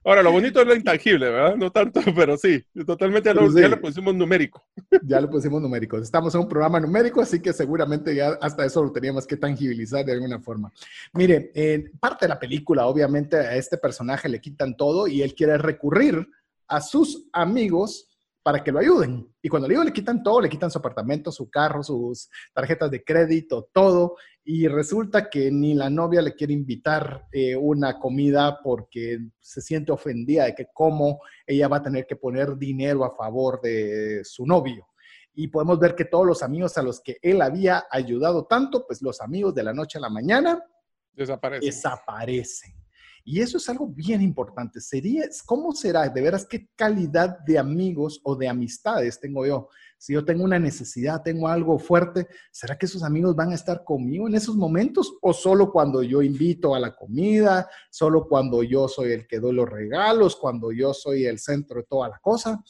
Ahora, lo bonito es lo intangible, ¿verdad? No tanto, pero sí, totalmente ya lo pusimos numérico. Ya lo pusimos numérico. Estamos en un programa numérico, así que seguramente ya hasta eso lo teníamos que tangibilizar de alguna forma. Mire, en parte de la película, obviamente, a este personaje le quitan todo y él quiere recurrir a sus amigos para que lo ayuden. Y cuando le digo le quitan todo, le quitan su apartamento, su carro, sus tarjetas de crédito, todo. Y resulta que ni la novia le quiere invitar eh, una comida porque se siente ofendida de que cómo ella va a tener que poner dinero a favor de su novio. Y podemos ver que todos los amigos a los que él había ayudado tanto, pues los amigos de la noche a la mañana desaparecen. desaparecen. Y eso es algo bien importante. Sería, ¿Cómo será? De veras, ¿qué calidad de amigos o de amistades tengo yo? Si yo tengo una necesidad, tengo algo fuerte, ¿será que esos amigos van a estar conmigo en esos momentos? ¿O solo cuando yo invito a la comida? ¿Solo cuando yo soy el que doy los regalos? ¿Cuando yo soy el centro de toda la cosa?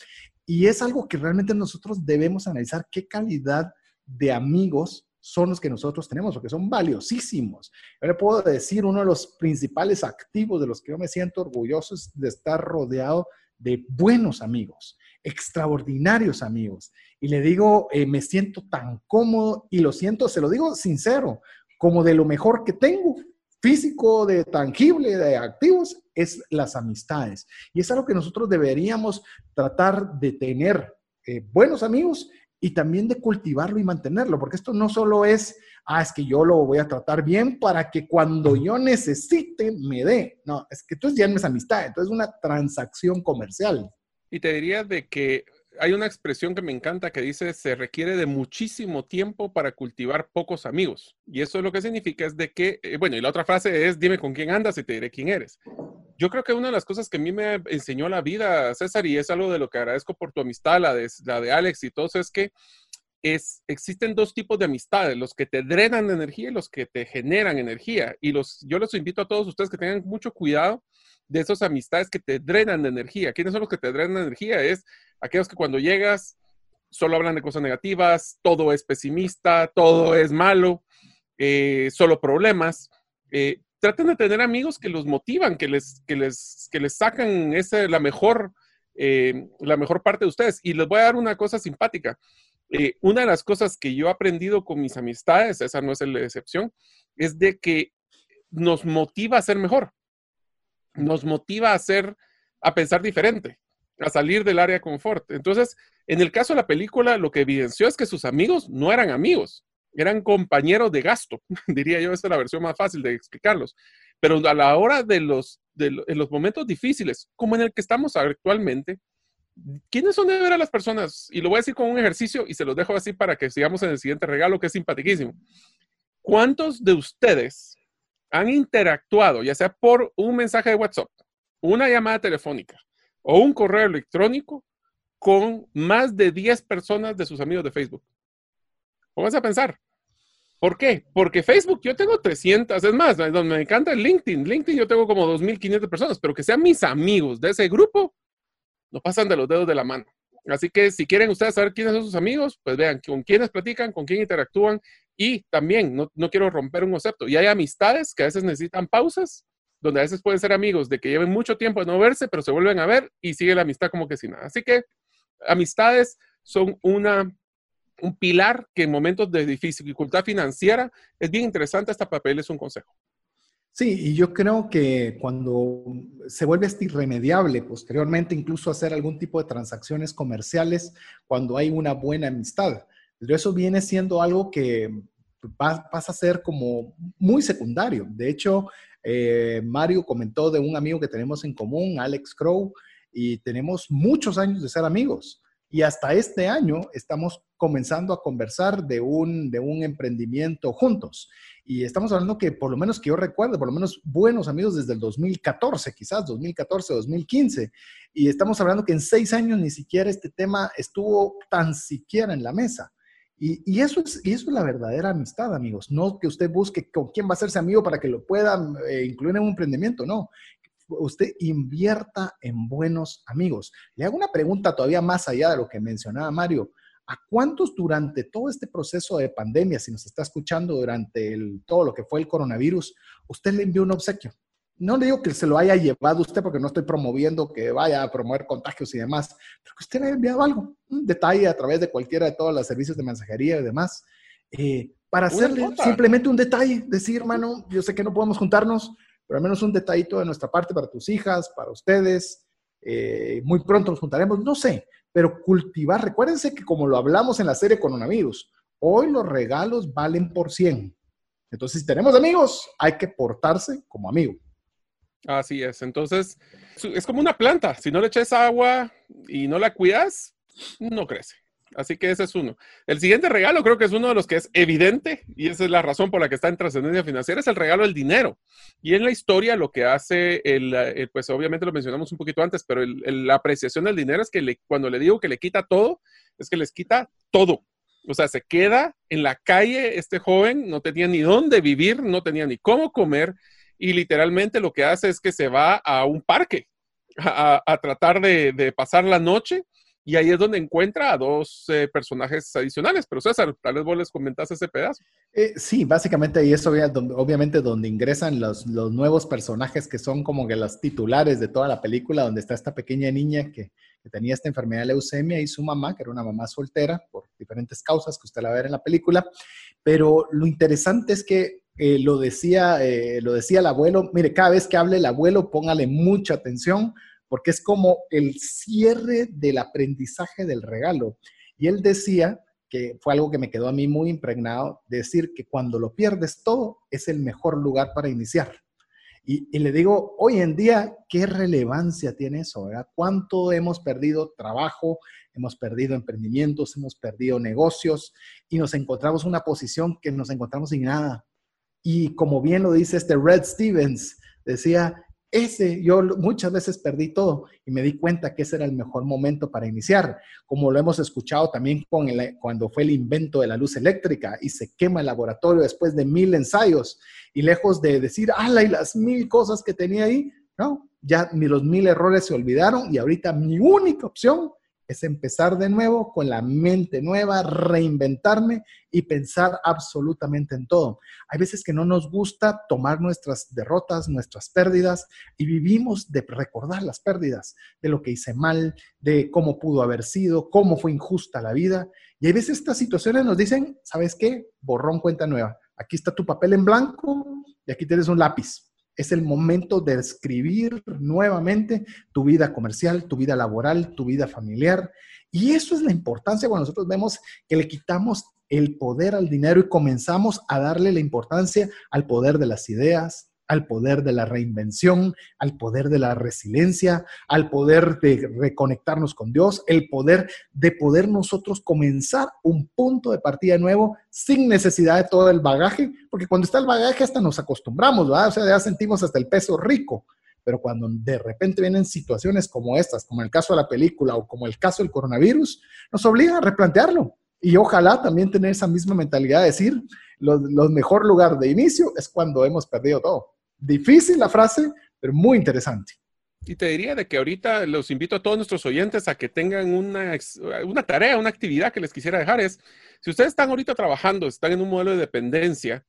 Y es algo que realmente nosotros debemos analizar qué calidad de amigos son los que nosotros tenemos, porque son valiosísimos. Yo le puedo decir, uno de los principales activos de los que yo me siento orgulloso es de estar rodeado de buenos amigos, extraordinarios amigos. Y le digo, eh, me siento tan cómodo y lo siento, se lo digo sincero, como de lo mejor que tengo, físico, de tangible, de activos, es las amistades. Y es algo que nosotros deberíamos tratar de tener eh, buenos amigos y también de cultivarlo y mantenerlo, porque esto no solo es, ah, es que yo lo voy a tratar bien para que cuando yo necesite me dé. No, es que entonces ya no es amistad, entonces es una transacción comercial. Y te diría de que hay una expresión que me encanta que dice, se requiere de muchísimo tiempo para cultivar pocos amigos. Y eso lo que significa es de que, eh, bueno, y la otra frase es, dime con quién andas y te diré quién eres. Yo creo que una de las cosas que a mí me enseñó la vida, César, y es algo de lo que agradezco por tu amistad, la de, la de Alex y todo eso, es que es, existen dos tipos de amistades, los que te drenan energía y los que te generan energía. Y los, yo los invito a todos ustedes que tengan mucho cuidado de esas amistades que te drenan de energía. ¿Quiénes son los que te drenan energía? Es aquellos que cuando llegas solo hablan de cosas negativas, todo es pesimista, todo es malo, eh, solo problemas. Eh, traten de tener amigos que los motivan, que les, que les, que les sacan la, mejor, eh, la mejor parte de ustedes. Y les voy a dar una cosa simpática. una de las cosas que yo he aprendido con mis amistades, esa no es la excepción, es de que nos motiva a ser mejor nos motiva a hacer, a pensar diferente, a salir del área de confort. Entonces, en el caso de la película, lo que evidenció es que sus amigos no eran amigos, eran compañeros de gasto, *laughs* diría yo, esa es la versión más fácil de explicarlos. Pero a la hora de los, de en los momentos difíciles, como en el que estamos actualmente, ¿quiénes son de ver a las personas? Y lo voy a decir con un ejercicio y se los dejo así para que sigamos en el siguiente regalo, que es simpaticísimo. ¿Cuántos de ustedes han interactuado, ya sea por un mensaje de WhatsApp, una llamada telefónica o un correo electrónico con más de 10 personas de sus amigos de Facebook. Pónganse a pensar. ¿Por qué? Porque Facebook yo tengo 300, es más, donde me encanta el LinkedIn. LinkedIn yo tengo como 2.500 personas, pero que sean mis amigos de ese grupo, no pasan de los dedos de la mano. Así que si quieren ustedes saber quiénes son sus amigos, pues vean con quiénes platican, con quién interactúan y también no, no quiero romper un concepto. Y hay amistades que a veces necesitan pausas, donde a veces pueden ser amigos de que lleven mucho tiempo de no verse, pero se vuelven a ver y sigue la amistad como que sin nada. Así que amistades son una un pilar que en momentos de dificultad financiera es bien interesante. Este papel es un consejo. Sí, y yo creo que cuando se vuelve irremediable, posteriormente incluso hacer algún tipo de transacciones comerciales cuando hay una buena amistad. Pero eso viene siendo algo que pasa a ser como muy secundario. De hecho, eh, Mario comentó de un amigo que tenemos en común, Alex Crow, y tenemos muchos años de ser amigos. Y hasta este año estamos comenzando a conversar de un, de un emprendimiento juntos. Y estamos hablando que, por lo menos que yo recuerdo, por lo menos buenos amigos desde el 2014, quizás 2014, 2015. Y estamos hablando que en seis años ni siquiera este tema estuvo tan siquiera en la mesa. Y, y, eso es, y eso es la verdadera amistad, amigos. No que usted busque con quién va a hacerse amigo para que lo pueda eh, incluir en un emprendimiento, no usted invierta en buenos amigos. Le hago una pregunta todavía más allá de lo que mencionaba Mario. ¿A cuántos durante todo este proceso de pandemia, si nos está escuchando durante todo lo que fue el coronavirus, usted le envió un obsequio? No le digo que se lo haya llevado usted porque no estoy promoviendo que vaya a promover contagios y demás, pero que usted le haya enviado algo, un detalle a través de cualquiera de todos los servicios de mensajería y demás, eh, para hacerle simplemente un detalle, decir, hermano, yo sé que no podemos juntarnos, pero al menos un detallito de nuestra parte para tus hijas, para ustedes. Eh, muy pronto nos juntaremos, no sé, pero cultivar, recuérdense que como lo hablamos en la serie Coronavirus, hoy los regalos valen por 100. Entonces, si tenemos amigos, hay que portarse como amigo. Así es. Entonces, es como una planta. Si no le echas agua y no la cuidas, no crece. Así que ese es uno. El siguiente regalo creo que es uno de los que es evidente y esa es la razón por la que está en trascendencia financiera, es el regalo del dinero. Y en la historia lo que hace, el, pues obviamente lo mencionamos un poquito antes, pero la apreciación del dinero es que cuando le digo que le quita todo, es que les quita todo. O sea, se queda en la calle este joven, no tenía ni dónde vivir, no tenía ni cómo comer y literalmente lo que hace es que se va a un parque a, tratar de pasar la noche y ahí es donde encuentra a dos eh, personajes adicionales. Pero César, tal vez vos les comentaste ese pedazo. Eh, sí, básicamente ahí es obviamente donde ingresan los, los, nuevos personajes que son como que los titulares de toda la película, donde está esta pequeña niña que, que tenía esta enfermedad de leucemia y su mamá, que era una mamá soltera por diferentes causas que usted la ver en la película. Pero lo interesante es que eh, lo, decía, lo decía el abuelo, mire, cada vez que hable el abuelo, póngale mucha atención porque es como el cierre del aprendizaje del regalo. Y él decía, que fue algo que me quedó a mí muy impregnado, decir que cuando lo pierdes todo es el mejor lugar para iniciar. Y, le digo, hoy en día, ¿qué relevancia tiene eso? ¿Cuánto hemos perdido trabajo, hemos perdido emprendimientos, hemos perdido negocios y nos encontramos en una posición que nos encontramos sin nada? Y como bien lo dice este Red Stevens, decía, ese, yo muchas veces perdí todo y me di cuenta que ese era el mejor momento para iniciar, como lo hemos escuchado también con cuando fue el invento de la luz eléctrica y se quema el laboratorio después de mil ensayos y lejos de decir, ala, y las mil cosas que tenía ahí, no, ya los mil errores se olvidaron y ahorita mi única opción es empezar de nuevo con la mente nueva, reinventarme y pensar absolutamente en todo. Hay veces que no nos gusta tomar nuestras derrotas, nuestras pérdidas y vivimos de recordar las pérdidas, de lo que hice mal, de cómo pudo haber sido, cómo fue injusta la vida. Y hay veces estas situaciones nos dicen, ¿sabes qué? Borrón cuenta nueva. Aquí está tu papel en blanco y aquí tienes un lápiz es el momento de escribir nuevamente tu vida comercial, tu vida laboral, tu vida familiar. Y eso es la importancia cuando nosotros vemos que le quitamos el poder al dinero y comenzamos a darle la importancia al poder de las ideas, al poder de la reinvención, al poder de la resiliencia, al poder de reconectarnos con Dios, el poder de poder nosotros comenzar un punto de partida nuevo sin necesidad de todo el bagaje, porque cuando está el bagaje hasta nos acostumbramos, ¿verdad? O sea, ya sentimos hasta el peso rico, pero cuando de repente vienen situaciones como estas, como el caso de la película o como el caso del coronavirus, nos obliga a replantearlo. Y ojalá también tener esa misma mentalidad de decir, lo, mejor lugar de inicio es cuando hemos perdido todo. Difícil la frase, pero muy interesante. Y te diría de que ahorita los invito a todos nuestros oyentes a que tengan una, una tarea, una actividad que les quisiera dejar es, si ustedes están ahorita trabajando, están en un modelo de dependencia,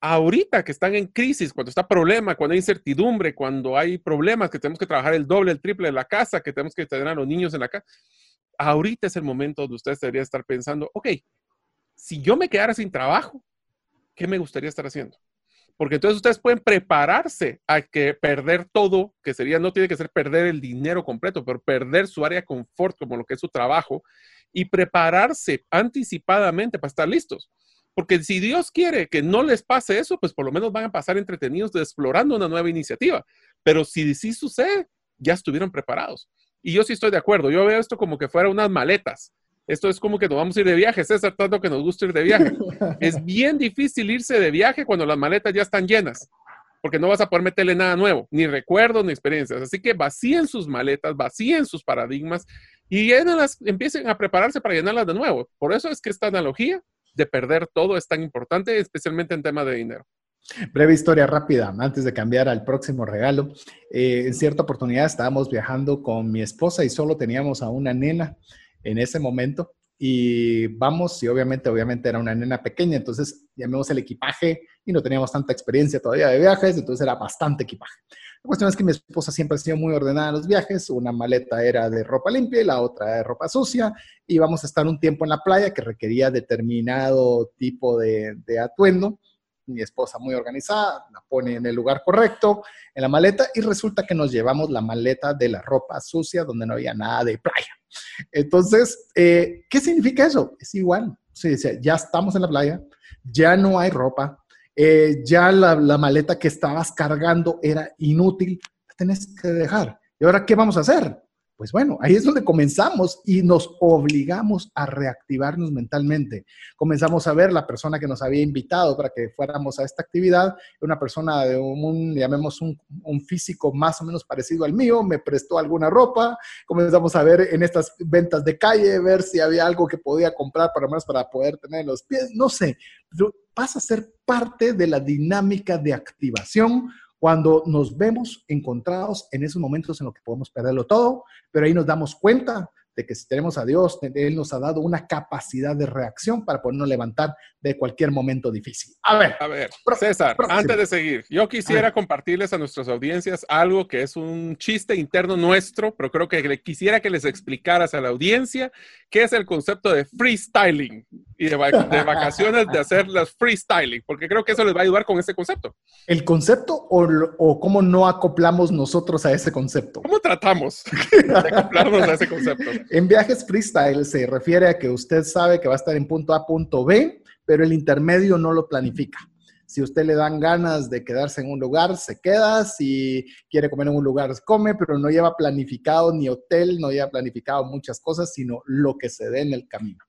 ahorita que están en crisis, cuando está problema, cuando hay incertidumbre, cuando hay problemas, que tenemos que trabajar el doble, el triple de la casa, que tenemos que tener a los niños en la casa, ahorita es el momento donde ustedes deberían estar pensando, ok, si yo me quedara sin trabajo, ¿qué me gustaría estar haciendo? Porque entonces ustedes pueden prepararse a que perder todo, que sería, no tiene que ser perder el dinero completo, pero perder su área de confort como lo que es su trabajo y prepararse anticipadamente para estar listos. Porque si Dios quiere que no les pase eso, pues por lo menos van a pasar entretenidos explorando una nueva iniciativa. Pero si sí sucede, ya estuvieron preparados. Y yo sí estoy de acuerdo. Yo veo esto como que fuera unas maletas. Esto es como que nos vamos a ir de viaje, César, tanto que nos gusta ir de viaje. *laughs* es bien difícil irse de viaje cuando las maletas ya están llenas, porque no vas a poder meterle nada nuevo, ni recuerdos, ni experiencias. Así que vacíen sus maletas, vacíen sus paradigmas y llénenlas, empiecen a prepararse para llenarlas de nuevo. Por eso es que esta analogía de perder todo es tan importante, especialmente en tema de dinero. Breve historia rápida, antes de cambiar al próximo regalo. Eh, en cierta oportunidad estábamos viajando con mi esposa y solo teníamos a una nena en ese momento. Y vamos, y obviamente, obviamente era una nena pequeña, entonces llamemos el equipaje y no teníamos tanta experiencia todavía de viajes, entonces era bastante equipaje. La cuestión es que mi esposa siempre ha sido muy ordenada en los viajes, una maleta era de ropa limpia y la otra de ropa sucia, y vamos a estar un tiempo en la playa que requería determinado tipo de, de atuendo mi esposa muy organizada, la pone en el lugar correcto, en la maleta, y resulta que nos llevamos la maleta de la ropa sucia donde no había nada de playa. Entonces, eh, ¿qué significa eso? Es igual. Se dice, ya estamos en la playa, ya no hay ropa, eh, ya la, la maleta que estabas cargando era inútil, la tenés que dejar. ¿Y ahora qué vamos a hacer? Pues bueno, ahí es donde comenzamos y nos obligamos a reactivarnos mentalmente. Comenzamos a ver la persona que nos había invitado para que fuéramos a esta actividad, una persona de un, llamemos un, físico más o menos parecido al mío, me prestó alguna ropa, comenzamos a ver en estas ventas de calle, ver si había algo que podía comprar para más para poder tener los pies, no sé, pero pasa a ser parte de la dinámica de activación cuando nos vemos encontrados en esos momentos en los que podemos perderlo todo, pero ahí nos damos cuenta de que si tenemos a Dios, Él nos ha dado una capacidad de reacción para podernos levantar de cualquier momento difícil. A ver, a ver, César, antes de seguir, yo quisiera compartirles a nuestras audiencias algo que es un chiste interno nuestro, pero creo que quisiera que les explicaras a la audiencia qué es el concepto de freestyling y de, vacaciones de hacer las freestyling, porque creo que eso les va a ayudar con ese concepto. ¿El concepto o, o cómo no acoplamos nosotros a ese concepto? ¿Cómo tratamos *laughs* de acoplarnos a ese concepto? En viajes freestyle se refiere a que usted sabe que va a estar en punto A, punto B, pero el intermedio no lo planifica. Si usted le dan ganas de quedarse en un lugar, se queda. Si quiere comer en un lugar, come, pero no lleva planificado ni hotel, no lleva planificado muchas cosas, sino lo que se dé en el camino.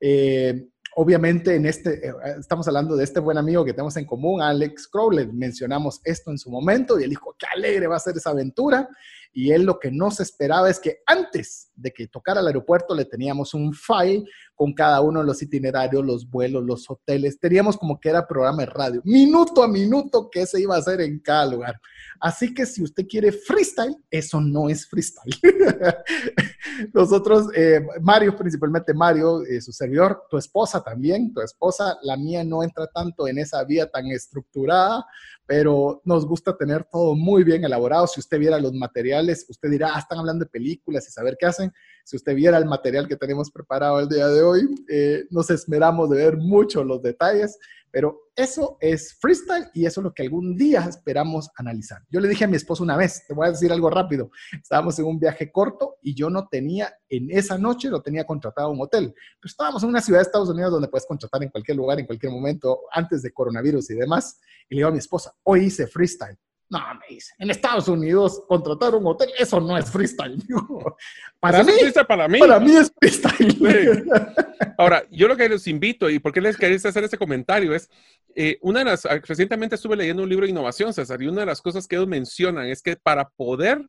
Eh, obviamente, en este, eh, estamos hablando de este buen amigo que tenemos en común, Alex Crowley. Mencionamos esto en su momento y él dijo, qué alegre va a ser esa aventura y él lo que no se esperaba es que antes de que tocara el aeropuerto le teníamos un file con cada uno de los itinerarios, los vuelos, los hoteles. Teníamos como que era programa de radio, minuto a minuto qué se iba a hacer en cada lugar. Así que si usted quiere freestyle, eso no es freestyle. *laughs* Nosotros, eh, Mario, principalmente Mario, eh, su servidor, tu esposa también, tu esposa, la mía no entra tanto en esa vía tan estructurada, pero nos gusta tener todo muy bien elaborado. Si usted viera los materiales, usted dirá, ah, están hablando de películas y saber qué hacen. Si usted viera el material que tenemos preparado el día de hoy, eh, nos esmeramos de ver mucho los detalles, pero eso es freestyle y eso es lo que algún día esperamos analizar. Yo le dije a mi esposo una vez, te voy a decir algo rápido, estábamos en un viaje corto y yo no tenía, en esa noche no tenía contratado un hotel, pero estábamos en una ciudad de Estados Unidos donde puedes contratar en cualquier lugar, en cualquier momento, antes de coronavirus y demás. Y le digo a mi esposa, hoy hice freestyle. No, me dice, en Estados Unidos contratar un hotel, eso no es freestyle. *laughs* para, mí, para mí, para mí es freestyle. *laughs* Ahora, yo lo que les invito y por qué les quería hacer este comentario es, eh, una de las, ah, recientemente estuve leyendo un libro de innovación, César, y una de las cosas que ellos mencionan es que para poder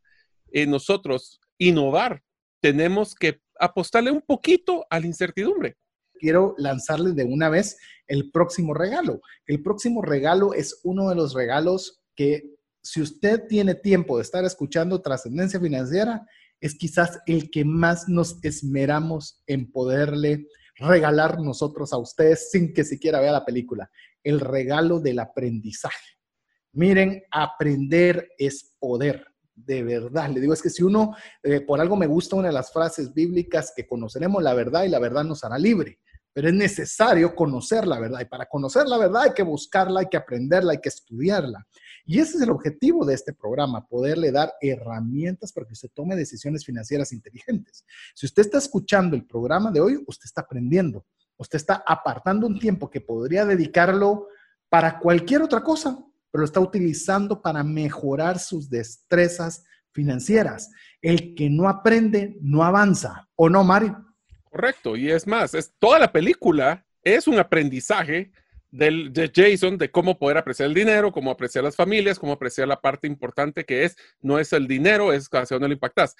eh, nosotros innovar, tenemos que apostarle un poquito a la incertidumbre. Quiero lanzarles de una vez el próximo regalo. El próximo regalo es uno de los regalos que si usted tiene tiempo de estar escuchando trascendencia financiera, es quizás el que más nos esmeramos en poderle regalar nosotros a ustedes sin que siquiera vea la película. El regalo del aprendizaje. Miren, aprender es poder. De verdad, le digo, es que si uno, eh, por algo me gusta una de las frases bíblicas que conoceremos la verdad y la verdad nos hará libre. pero es necesario conocer la verdad. Y para conocer la verdad hay que buscarla, hay que aprenderla, hay que estudiarla. Y ese es el objetivo de este programa, poderle dar herramientas para que usted tome decisiones financieras inteligentes. Si usted está escuchando el programa de hoy, usted está aprendiendo, usted está apartando un tiempo que podría dedicarlo para cualquier otra cosa, pero lo está utilizando para mejorar sus destrezas financieras. El que no aprende, no avanza. ¿O no, Mari? Correcto. Y es más, es, toda la película es un aprendizaje del, de Jason de cómo poder apreciar el dinero, cómo apreciar las familias, cómo apreciar la parte importante que es, no es el dinero, es hacia dónde lo impactas.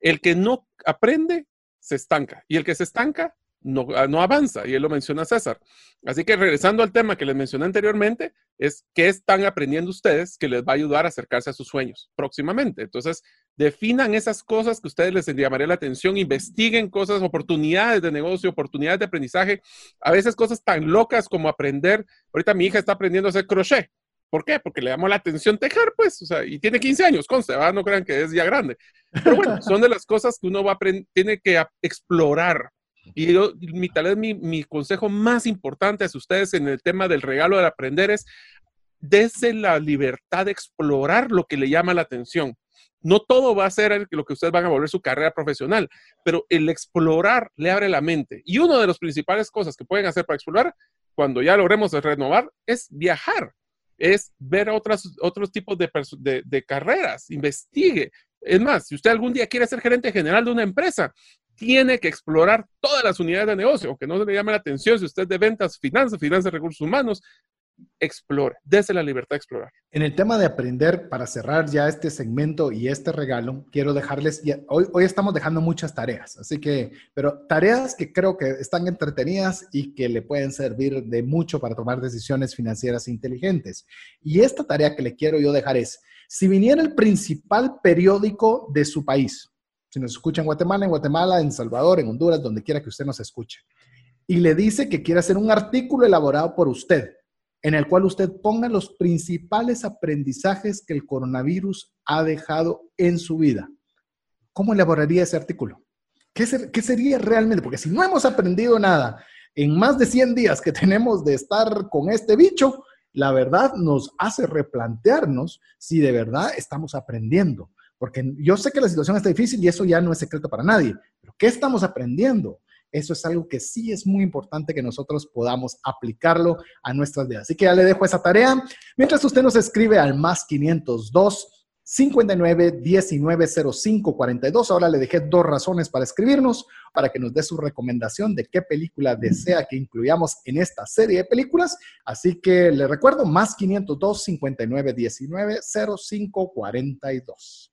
El que no aprende, se estanca. Y el que se estanca, no, ah, no, avanza, y él lo menciona César. Así que regresando al tema que les mencioné anteriormente, es qué están aprendiendo ustedes que les va a ayudar a acercarse a sus sueños próximamente. Entonces, definan esas cosas que ustedes les llamaría la atención, investiguen cosas, oportunidades de negocio, oportunidades de aprendizaje, a veces cosas tan locas como aprender, ahorita mi hija está aprendiendo a hacer crochet. ¿Por qué? Porque le llamó la atención tejer, pues, o sea, y tiene 15 años, conste, no crean que es ya grande. Pero bueno, *laughs* son de las cosas que uno va a tiene que explorar y yo, mi, tal vez mi, mi, consejo más importante a ustedes en el tema del regalo del aprender es, desde la libertad de explorar lo que le llama la atención. No todo va a ser lo que ustedes van a volver su carrera profesional, pero el explorar le abre la mente. Y una de las principales cosas que pueden hacer para explorar, cuando ya logremos renovar, es viajar, es ver otras, otros tipos de, de, de carreras, investigue. Es más, si usted algún día quiere ser gerente general de una empresa, tiene que explorar todas las unidades de negocio, aunque no le llame la atención si usted es de ventas, finanzas, finanzas, recursos humanos, explore, dése la libertad de explorar. En el tema de aprender, para cerrar ya este segmento y este regalo, quiero dejarles, hoy, hoy estamos dejando muchas tareas, así que, pero tareas que creo que están entretenidas y que le pueden servir de mucho para tomar decisiones financieras inteligentes. Y esta tarea que le quiero yo dejar es, si viniera el principal periódico de su país, si nos escucha en Guatemala, en Guatemala, en Salvador, en Honduras, donde quiera que usted nos escuche. Y le dice que quiere hacer un artículo elaborado por usted, en el cual usted ponga los principales aprendizajes que el coronavirus ha dejado en su vida. ¿Cómo elaboraría ese artículo? ¿Qué, ¿Qué, sería realmente? Porque si no hemos aprendido nada en más de 100 días que *laughs* tenemos de estar con este bicho, la verdad nos hace replantearnos si de verdad estamos aprendiendo. Porque yo sé que la situación está difícil y eso ya no es secreto para nadie, pero ¿qué estamos aprendiendo? Eso es algo que sí es muy importante que nosotros podamos aplicarlo a nuestras vidas. Así que ya le dejo esa tarea. Mientras usted nos escribe al más 502 59 19 05 42. Ahora le dejé dos razones para escribirnos, para que nos dé su recomendación de qué película desea que incluyamos en esta serie de películas. Así que le recuerdo, más 502 59 19 05 42.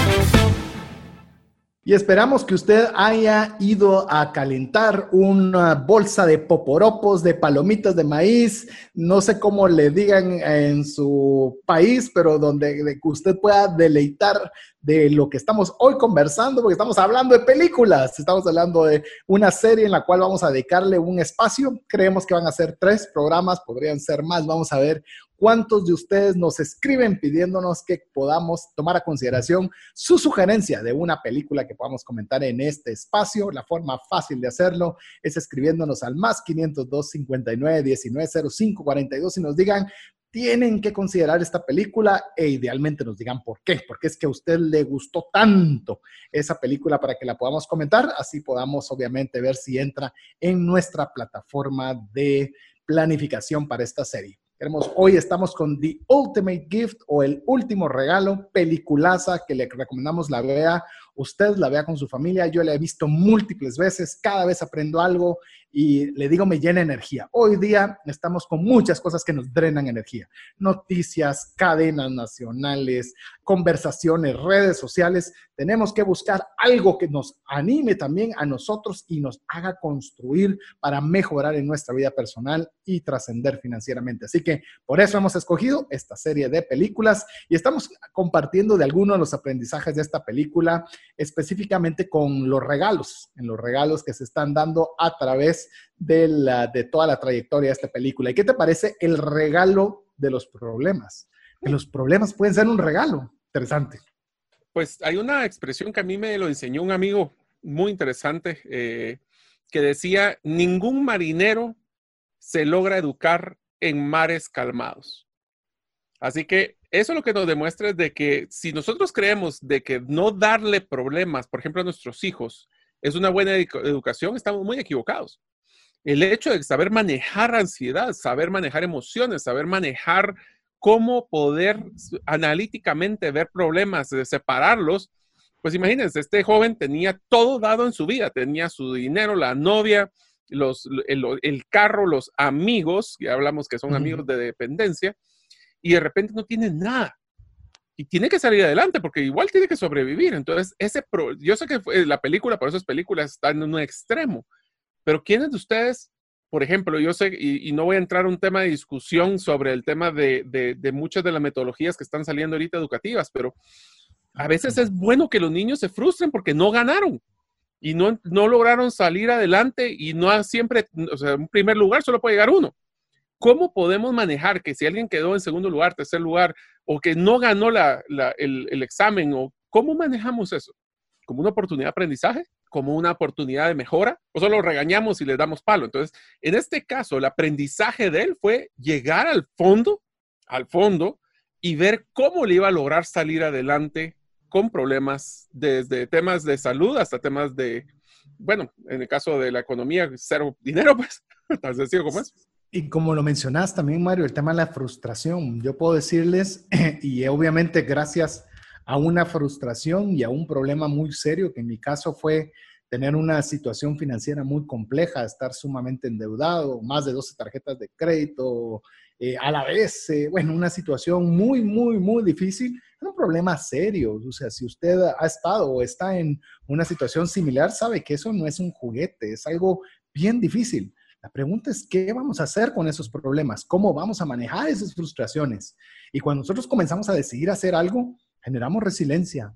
y esperamos que usted haya ido a calentar una bolsa de poporopos, de palomitas de maíz, no sé cómo le digan en su país, pero donde usted pueda deleitar de lo que estamos hoy conversando, porque estamos hablando de películas, estamos hablando de una serie en la cual vamos a dedicarle un espacio. Creemos que van a ser tres programas, podrían ser más. Vamos a ver ¿Cuántos de ustedes nos escriben pidiéndonos que podamos tomar a consideración su sugerencia de una película que podamos comentar en este espacio? La forma fácil de hacerlo es escribiéndonos al más 502 59 19 05 42 y nos digan tienen que considerar esta película e idealmente nos digan por qué, porque es que a usted le gustó tanto esa película para que la podamos comentar, así podamos obviamente ver si entra en nuestra plataforma de planificación para esta serie. Hoy estamos con The Ultimate Gift o el último regalo, peliculaza que le recomendamos la vea usted la vea con su familia. Yo la he visto múltiples veces, cada vez aprendo algo y le digo, me llena energía. Hoy día estamos con muchas cosas que nos drenan energía. Noticias, cadenas nacionales, conversaciones, redes sociales. Tenemos que buscar algo que nos anime también a nosotros y nos haga construir para mejorar en nuestra vida personal y trascender financieramente. Así que por eso hemos escogido esta serie de películas y estamos compartiendo de algunos de los aprendizajes de esta película específicamente con los regalos, en los regalos que se están dando a través de, la, de toda la trayectoria de esta película. ¿Y qué te parece el regalo de los problemas? Que los problemas pueden ser un regalo. Interesante. Pues hay una expresión que a mí me lo enseñó un amigo muy interesante eh, que decía, ningún marinero se logra educar en mares calmados. Así que eso lo que nos demuestra es de que si nosotros creemos de que no darle problemas, por ejemplo, a nuestros hijos, es una buena educación, estamos muy equivocados. El hecho de saber manejar ansiedad, saber manejar emociones, saber manejar cómo poder analíticamente ver problemas, separarlos, pues imagínense, este joven tenía todo dado en su vida, tenía su dinero, la novia, los, el, carro, los amigos, ya hablamos que son amigos de dependencia, y de repente no tiene nada. Y tiene que salir adelante porque igual tiene que sobrevivir. Entonces, ese yo sé que la película, por eso es película, está en un extremo. Pero ¿quiénes de ustedes, por ejemplo, yo sé, y, no voy a entrar en un tema de discusión sobre el tema de, de, muchas de las metodologías que están saliendo ahorita educativas, pero a veces es bueno que los niños se frustren porque no ganaron y no, no lograron salir adelante y no siempre, o sea, en primer lugar solo puede llegar uno. ¿Cómo podemos manejar que si alguien quedó en segundo lugar, tercer lugar, o que no ganó el, examen, o cómo manejamos eso? ¿Como una oportunidad de aprendizaje? ¿Como una oportunidad de mejora? ¿O solo regañamos y le damos palo? Entonces, en este caso, el aprendizaje de él fue llegar al fondo, al fondo, y ver cómo le iba a lograr salir adelante con problemas, desde temas de salud hasta temas de, bueno, en el caso de la economía, cero dinero, pues, *laughs* tan sencillo como es. Y como lo mencionas también, Mario, el tema de la frustración. Yo puedo decirles, *clears throat* y obviamente gracias a una frustración y a un problema muy serio, que en mi caso fue tener una situación financiera muy compleja, estar sumamente endeudado, más de 12 tarjetas de crédito eh, a la vez, eh, bueno, una situación muy, muy, muy difícil. Es un problema serio. O sea, si usted ha estado o está en una situación similar, sabe que eso no es un juguete, es algo bien difícil. La pregunta es, ¿qué vamos a hacer con esos problemas? ¿Cómo vamos a manejar esas frustraciones? Y cuando nosotros comenzamos a decidir hacer algo, generamos resiliencia,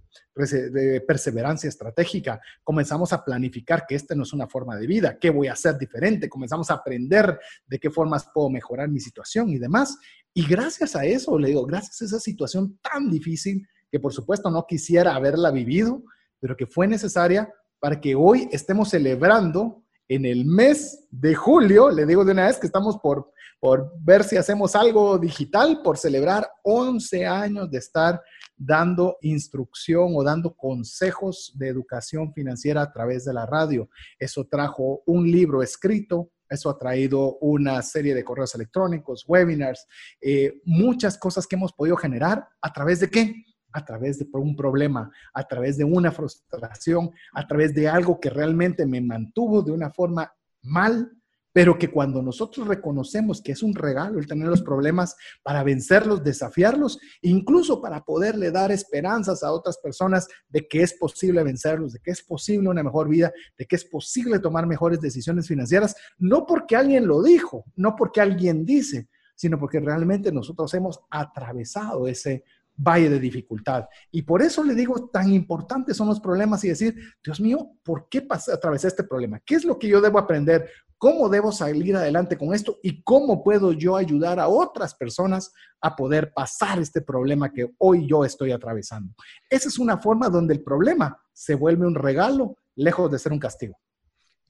perseverancia estratégica, comenzamos a planificar que esta no es una forma de vida, qué voy a hacer diferente, comenzamos a aprender de qué formas puedo mejorar mi situación y demás. Y gracias a eso, le digo, gracias a esa situación tan difícil, que por supuesto no quisiera haberla vivido, pero que fue necesaria para que hoy estemos celebrando en el mes de julio, le digo de una vez que estamos por, por ver si hacemos algo digital, por celebrar 11 años de estar dando instrucción o dando consejos de educación financiera a través de la radio. Eso trajo un libro escrito, eso ha traído una serie de correos electrónicos, webinars, eh, muchas cosas que hemos podido generar a través de qué? A través de un problema, a través de una frustración, a través de algo que realmente me mantuvo de una forma mal, pero que cuando nosotros reconocemos que es un regalo el tener los problemas para vencerlos, desafiarlos, incluso para poderle dar esperanzas a otras personas de que es posible vencerlos, de que es posible una mejor vida, de que es posible tomar mejores decisiones financieras, no porque alguien lo dijo, no porque alguien dice, sino porque realmente nosotros hemos atravesado ese valle de dificultad. Y por eso le digo, tan importantes son los problemas y decir, Dios mío, ¿por qué pasé, atravesé este problema? ¿Qué es lo que yo debo aprender? ¿Cómo debo salir adelante con esto? ¿Y cómo puedo yo ayudar a otras personas a poder pasar este problema que hoy yo estoy atravesando? Esa es una forma donde el problema se vuelve un regalo lejos de ser un castigo.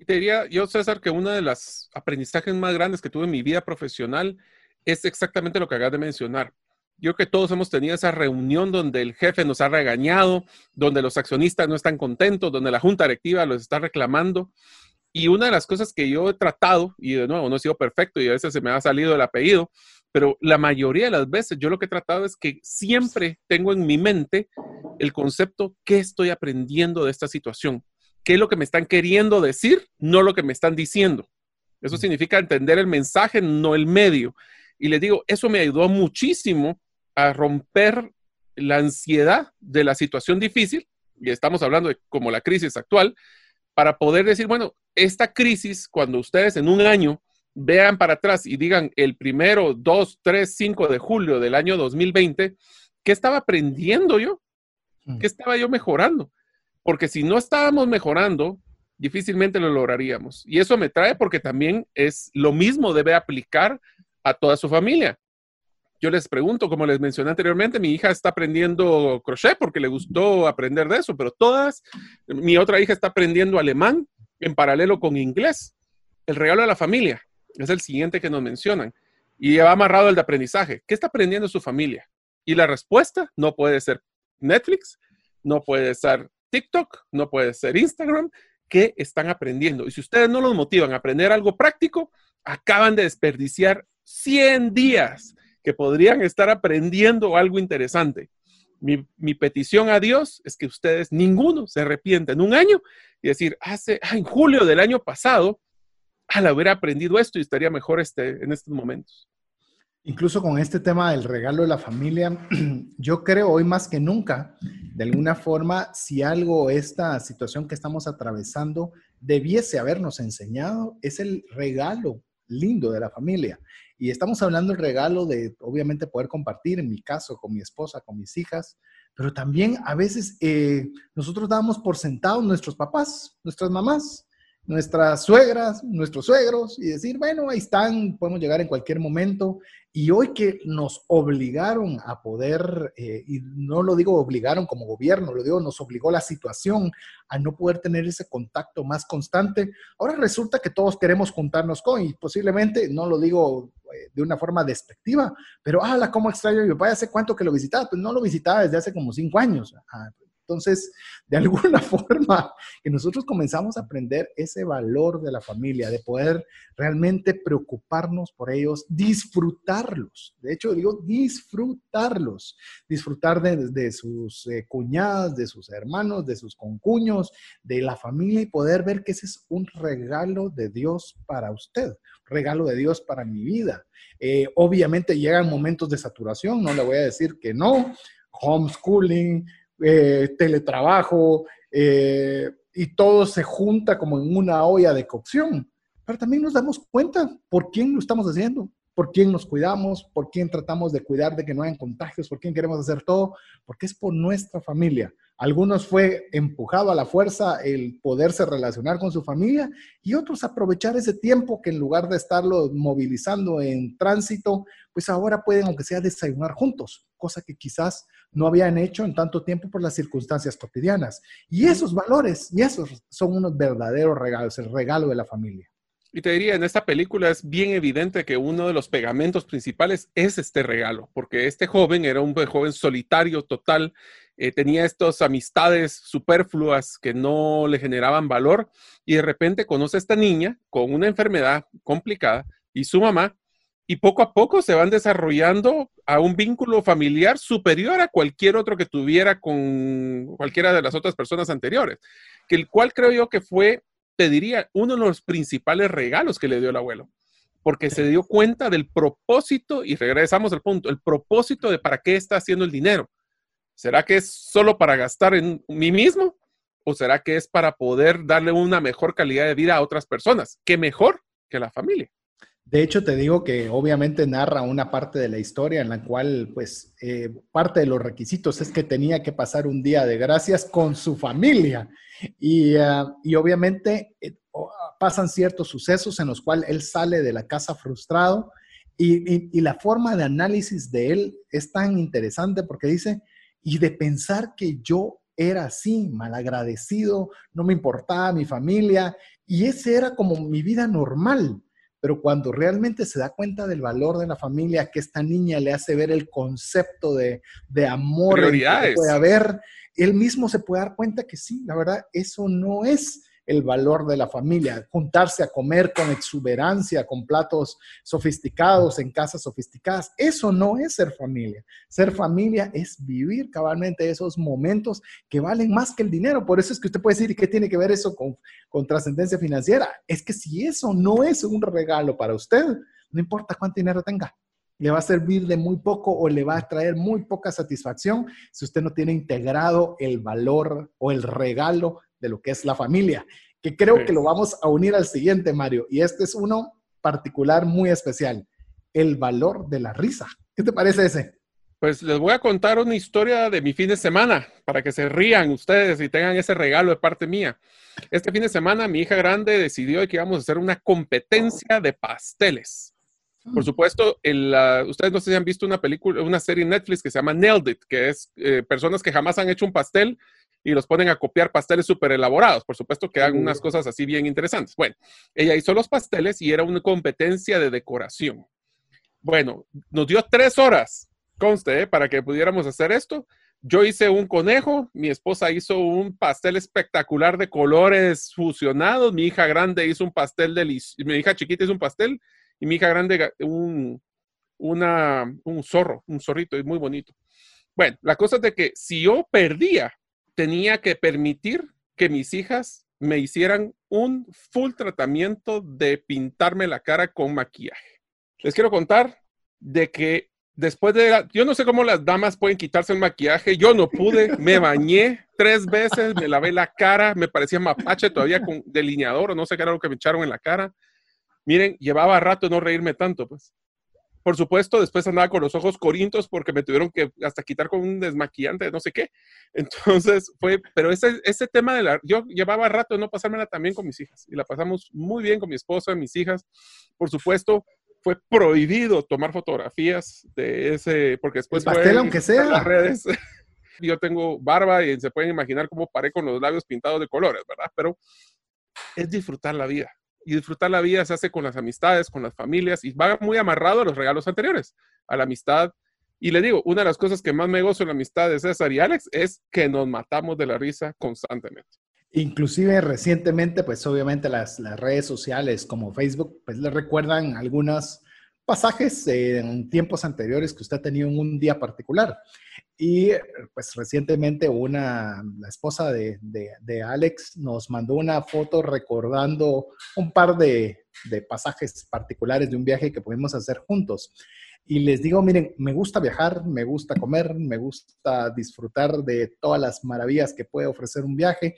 Te diría yo, César, que uno de los aprendizajes más grandes que tuve en mi vida profesional es exactamente lo que acabas de mencionar. Yo creo que todos hemos tenido esa reunión donde el jefe nos ha regañado, donde los accionistas no están contentos, donde la junta directiva los está reclamando. Y una de las cosas que yo he tratado, y de nuevo no he sido perfecto y a veces se me ha salido el apellido, pero la mayoría de las veces yo lo que he tratado es que siempre tengo en mi mente el concepto, ¿qué estoy aprendiendo de esta situación? ¿Qué es lo que me están queriendo decir? No lo que me están diciendo. Eso significa entender el mensaje, no el medio. Y les digo, eso me ayudó muchísimo a romper la ansiedad de la situación difícil, y estamos hablando de como la crisis actual, para poder decir, bueno, esta crisis, cuando ustedes en un año vean para atrás y digan el primero, dos, tres, cinco de julio del año 2020, ¿qué estaba aprendiendo yo? Mm. ¿Qué estaba yo mejorando? Porque si no estábamos mejorando, difícilmente lo lograríamos. Y eso me trae porque también es lo mismo debe aplicar a toda su familia. Yo les pregunto, como les mencioné anteriormente, mi hija está aprendiendo crochet porque le gustó aprender de eso, pero todas, mi otra hija está aprendiendo alemán en paralelo con inglés. El regalo de la familia es el siguiente que nos mencionan. Y va amarrado el de aprendizaje. ¿Qué está aprendiendo su familia? Y la respuesta no puede ser Netflix, no puede ser TikTok, no puede ser Instagram. ¿Qué están aprendiendo? Y si ustedes no los motivan a aprender algo práctico, acaban de desperdiciar 100 días que podrían estar aprendiendo algo interesante. Mi, petición a Dios es que ustedes, ninguno, se arrepienten un año y decir, hace, ah, en julio del año pasado, al haber aprendido esto y estaría mejor este, en estos momentos. Incluso con este tema del regalo de la familia, *clears throat* yo creo hoy más que nunca, de alguna forma, si algo, esta situación que estamos atravesando debiese habernos enseñado, es el regalo lindo de la familia. Y estamos hablando del regalo de, obviamente, poder compartir, en mi caso, con mi esposa, con mis hijas, pero también a veces eh, nosotros damos por sentados nuestros papás, nuestras mamás, nuestras suegras, nuestros suegros, y decir, bueno, ahí están, podemos llegar en cualquier momento. Y hoy que nos obligaron a poder, eh, y no lo digo obligaron como gobierno, lo digo, nos obligó la situación a no poder tener ese contacto más constante, ahora resulta que todos queremos juntarnos con, y posiblemente, no lo digo eh, de una forma despectiva, pero, ah, cómo extraño mi papá, ¿hace cuánto que lo visitaba? Pues no lo visitaba desde hace como cinco años. Ah, entonces, de alguna *laughs* forma, que nosotros comenzamos a aprender ese valor de la familia, de poder realmente preocuparnos por ellos, disfrutarlos. De hecho, digo disfrutarlos, disfrutar de, sus eh, cuñadas, de sus hermanos, de sus concuños, de la familia y poder ver que ese es un regalo de Dios para usted, regalo de Dios para mi vida. Eh, obviamente llegan momentos de saturación, no le voy a decir que no, homeschooling, eh, teletrabajo, eh, y todo se junta como en una olla de cocción. Pero también nos damos cuenta por quién lo estamos haciendo, por quién nos cuidamos, por quién tratamos de cuidar de que no hayan contagios, por quién queremos hacer todo, porque es por nuestra familia. Algunos fue empujado a la fuerza el poderse relacionar con su familia y otros aprovechar ese tiempo que en lugar de estarlo movilizando en tránsito, pues ahora pueden, aunque sea, desayunar juntos, cosa que quizás no habían hecho en tanto tiempo por las circunstancias cotidianas. Y esos valores, y esos son unos verdaderos regalos, el regalo de la familia. Y te diría, en esta película es bien evidente que uno de los pegamentos principales es este regalo, porque este joven era un joven solitario total, eh, tenía estas amistades superfluas que no le generaban valor y de repente conoce a esta niña con una enfermedad complicada y su mamá y poco a poco se van desarrollando a un vínculo familiar superior a cualquier otro que tuviera con cualquiera de las otras personas anteriores, que el cual creo yo que fue te diría, uno de los principales regalos que le dio el abuelo, porque se dio cuenta del propósito, y regresamos al punto, el propósito de para qué está haciendo el dinero. ¿Será que es solo para gastar en mí mismo? ¿O será que es para poder darle una mejor calidad de vida a otras personas? ¿Qué mejor que la familia? De hecho, te digo que obviamente narra una parte de la historia en la cual, pues, eh, parte de los requisitos es que tenía que pasar un día de gracias con su familia. Y, ah, obviamente eh, pasan ciertos sucesos en los cuales él sale de la casa frustrado y, y la forma de análisis de él es tan interesante porque dice, y de pensar que yo era así, malagradecido, no me importaba mi familia, y ese era como mi vida normal. Pero cuando realmente se da cuenta del valor de la familia, que esta niña le hace ver el concepto de, de amor que puede haber, él mismo se puede dar cuenta que sí, la verdad, eso no es el valor de la familia, juntarse a comer con exuberancia, con platos sofisticados, en casas sofisticadas. Eso no es ser familia. Ser familia es vivir cabalmente esos momentos que valen más que el dinero. Por eso es que usted puede decir, ¿y qué tiene que ver eso con, con trascendencia financiera? Es que si eso no es un regalo para usted, no importa cuánto dinero tenga, le va a servir de muy poco o le va a traer muy poca satisfacción si usted no tiene integrado el valor o el regalo de lo que es la familia, que creo que lo vamos a unir al siguiente, Mario, y este es uno particular muy especial, el valor de la risa. ¿Qué te parece ese? Pues les voy a contar una historia de mi fin de semana para que se rían ustedes y tengan ese regalo de parte mía. Este fin de semana mi hija grande decidió que íbamos a hacer una competencia de pasteles. Por mm. supuesto, ustedes no sé si han visto una película, una serie en Netflix que se llama Nailed It, que es eh, personas que jamás han hecho un pastel y los ponen a copiar pasteles súper elaborados. Por supuesto que hagan unas cosas así bien interesantes. Bueno, ella hizo los pasteles y era una competencia de decoración. Bueno, nos dio tres horas, conste, ¿eh? para que pudiéramos hacer esto. Yo hice un conejo, mi esposa hizo un pastel espectacular de colores fusionados, mi hija grande hizo un pastel delicioso, mi hija chiquita hizo un pastel y mi hija grande un, una, un zorro, un zorrito, muy bonito. Bueno, la cosa es de que si yo perdía, tenía que permitir que mis hijas me hicieran un full tratamiento de pintarme la cara con maquillaje. Les quiero contar de que después de, yo no sé cómo las damas pueden quitarse el maquillaje, yo no pude, me *laughs* bañé tres veces, me lavé la cara, me parecía mapache todavía con delineador o no sé qué era lo que me echaron en la cara. Miren, llevaba rato no reírme tanto, pues. Por supuesto, después andaba con los ojos corintos porque me tuvieron que hasta quitar con un desmaquillante, no sé qué. *laughs* Entonces fue, pero ese, ese tema de la, yo llevaba rato de no pasármela también con mis hijas y la pasamos muy bien con mi esposa, mis hijas. Por supuesto, fue prohibido tomar fotografías de ese, porque después El pastel, aunque sea. las redes. *laughs* Yo tengo barba y se pueden imaginar cómo paré con los labios pintados de colores, ¿verdad? Pero es disfrutar la vida y disfrutar la vida se hace con las amistades, con las familias y va muy amarrado a los regalos anteriores, a la amistad. Y le digo, una de las cosas que más me gozo en la amistad de César y Alex es que nos matamos de la risa constantemente. Inclusive recientemente, pues obviamente las, las redes sociales como Facebook, pues le recuerdan algunos pasajes en tiempos anteriores que usted ha tenido en un día particular. Y pues recientemente una, la esposa de, de, Alex nos mandó una foto recordando un par de, de, pasajes particulares de un viaje que pudimos hacer juntos. Y les digo, miren, me gusta viajar, me gusta comer, me gusta disfrutar de todas las maravillas que puede ofrecer un viaje,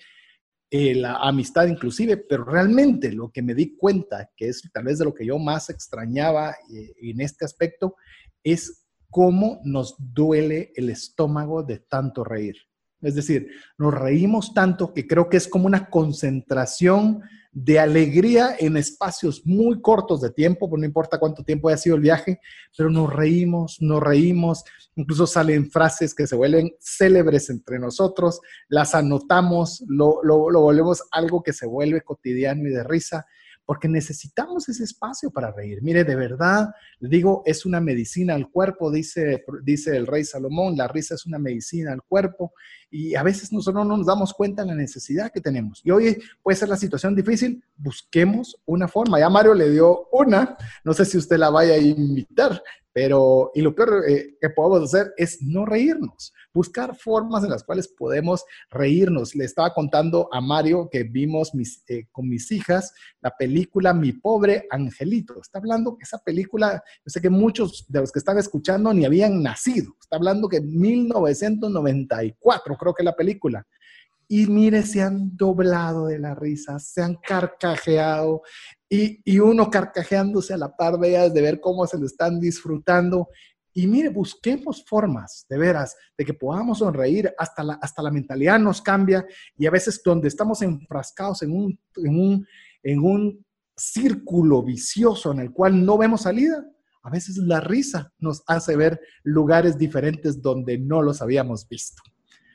eh, la amistad inclusive, pero realmente lo que me di cuenta, que es tal vez de lo que yo más extrañaba eh, en este aspecto, es cómo nos duele el estómago de tanto reír. Es decir, nos reímos tanto que creo que es como una concentración de alegría en espacios muy cortos de tiempo, pues no importa cuánto tiempo haya sido el viaje, pero nos reímos, nos reímos, incluso salen frases que se vuelven célebres entre nosotros, las anotamos, lo, lo, lo volvemos algo que se vuelve cotidiano y de risa porque necesitamos ese espacio para reír. Mire, de verdad, digo, es una medicina al cuerpo, dice, dice el rey Salomón, la risa es una medicina al cuerpo y a veces nosotros no nos damos cuenta de la necesidad que tenemos. Y hoy puede ser la situación difícil, busquemos una forma. Ya Mario le dio una, no sé si usted la vaya a invitar, pero, y lo peor eh, que podemos hacer es no reírnos, buscar formas en las cuales podemos reírnos. Le estaba contando a Mario que vimos eh, con mis hijas la película Mi pobre angelito. Está hablando que esa película, yo sé que muchos de los que están escuchando ni habían nacido. Está hablando que 1994 creo que la película. Y mire, se han doblado de la risa, se han carcajeado, y, uno carcajeándose a la par de ellas, de ver cómo se lo están disfrutando. Y mire, busquemos formas, de veras, de que podamos sonreír, hasta la, hasta la mentalidad nos cambia y a veces donde estamos enfrascados en un, en un, en un círculo vicioso en el cual no vemos salida, a veces la risa nos hace ver lugares diferentes donde no los habíamos visto.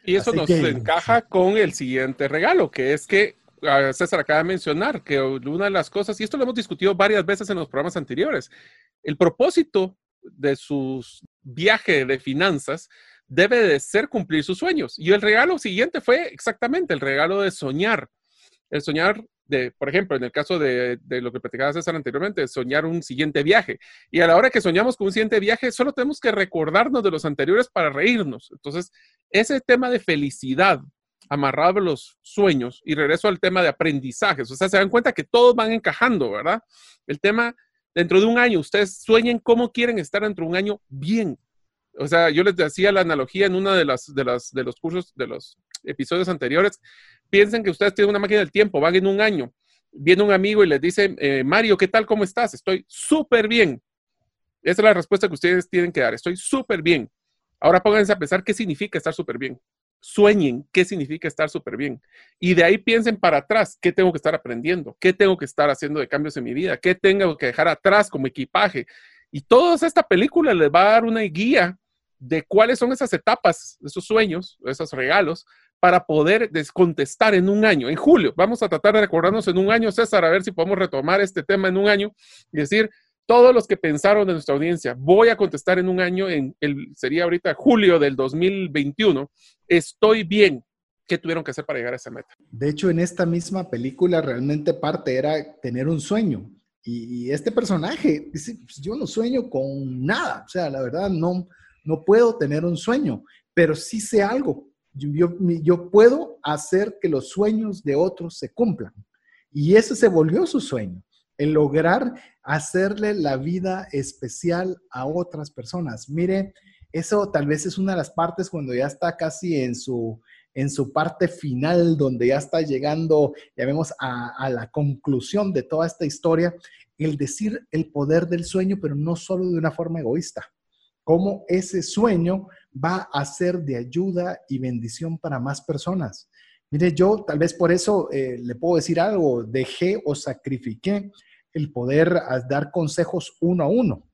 Y eso nos encaja con el siguiente regalo, que es que César acaba de mencionar, que una de las cosas, y esto lo hemos discutido varias veces en los programas anteriores, el propósito de su viaje de finanzas debe de ser cumplir sus sueños. Y el regalo siguiente fue exactamente el regalo de soñar. El soñar por ejemplo, en el caso de, lo que platicaba César anteriormente, soñar un siguiente viaje. Y a la hora que soñamos con un siguiente viaje, solo tenemos que recordarnos de los anteriores para reírnos. Entonces, ese tema de felicidad amarrado a los sueños, y regreso al tema de aprendizajes, o sea, se dan cuenta que todos van encajando, ¿verdad? El tema, dentro de un año, ustedes sueñen cómo quieren estar dentro de un año bien. O sea, yo les decía la analogía en las, de, las, de los cursos, de los episodios anteriores, piensen que ustedes tienen una máquina del tiempo, van en un año, viene un amigo y les dice, eh, Mario, ¿qué tal? ¿Cómo estás? Estoy súper bien. Esa es la respuesta que ustedes tienen que dar, estoy súper bien. Ahora pónganse a pensar qué significa estar súper bien sueñen qué significa estar súper bien. Y de ahí piensen para atrás, qué tengo que estar aprendiendo, qué tengo que estar haciendo de cambios en mi vida, qué tengo que dejar atrás como equipaje. Y toda esta película les va a dar una guía de cuáles son esas etapas, esos sueños, esos regalos, para poder descontestar en un año, en julio. Vamos a tratar de recordarnos en un año, César, a ver si podemos retomar este tema en un año y decir, todos los que pensaron de nuestra audiencia, voy a contestar en un año, en el, sería ahorita julio del 2021, estoy bien. ¿Qué tuvieron que hacer para llegar a esa meta? De hecho, en esta misma película realmente parte era tener un sueño. Y, este personaje dice, pues, yo no sueño con nada. O sea, la verdad, no, no puedo tener un sueño, pero sí sé algo. Yo, puedo hacer que los sueños de otros se cumplan. Y eso se volvió su sueño el lograr hacerle la vida especial a otras personas. Mire, eso tal vez es una de las partes cuando ya está casi en su, en su parte final, donde ya está llegando, ya vemos, a, a la conclusión de toda esta historia, el decir el poder del sueño, pero no solo de una forma egoísta. Cómo ese sueño va a ser de ayuda y bendición para más personas. Mire, yo tal vez por eso eh, le puedo decir algo, dejé o sacrifiqué el poder dar consejos uno a uno,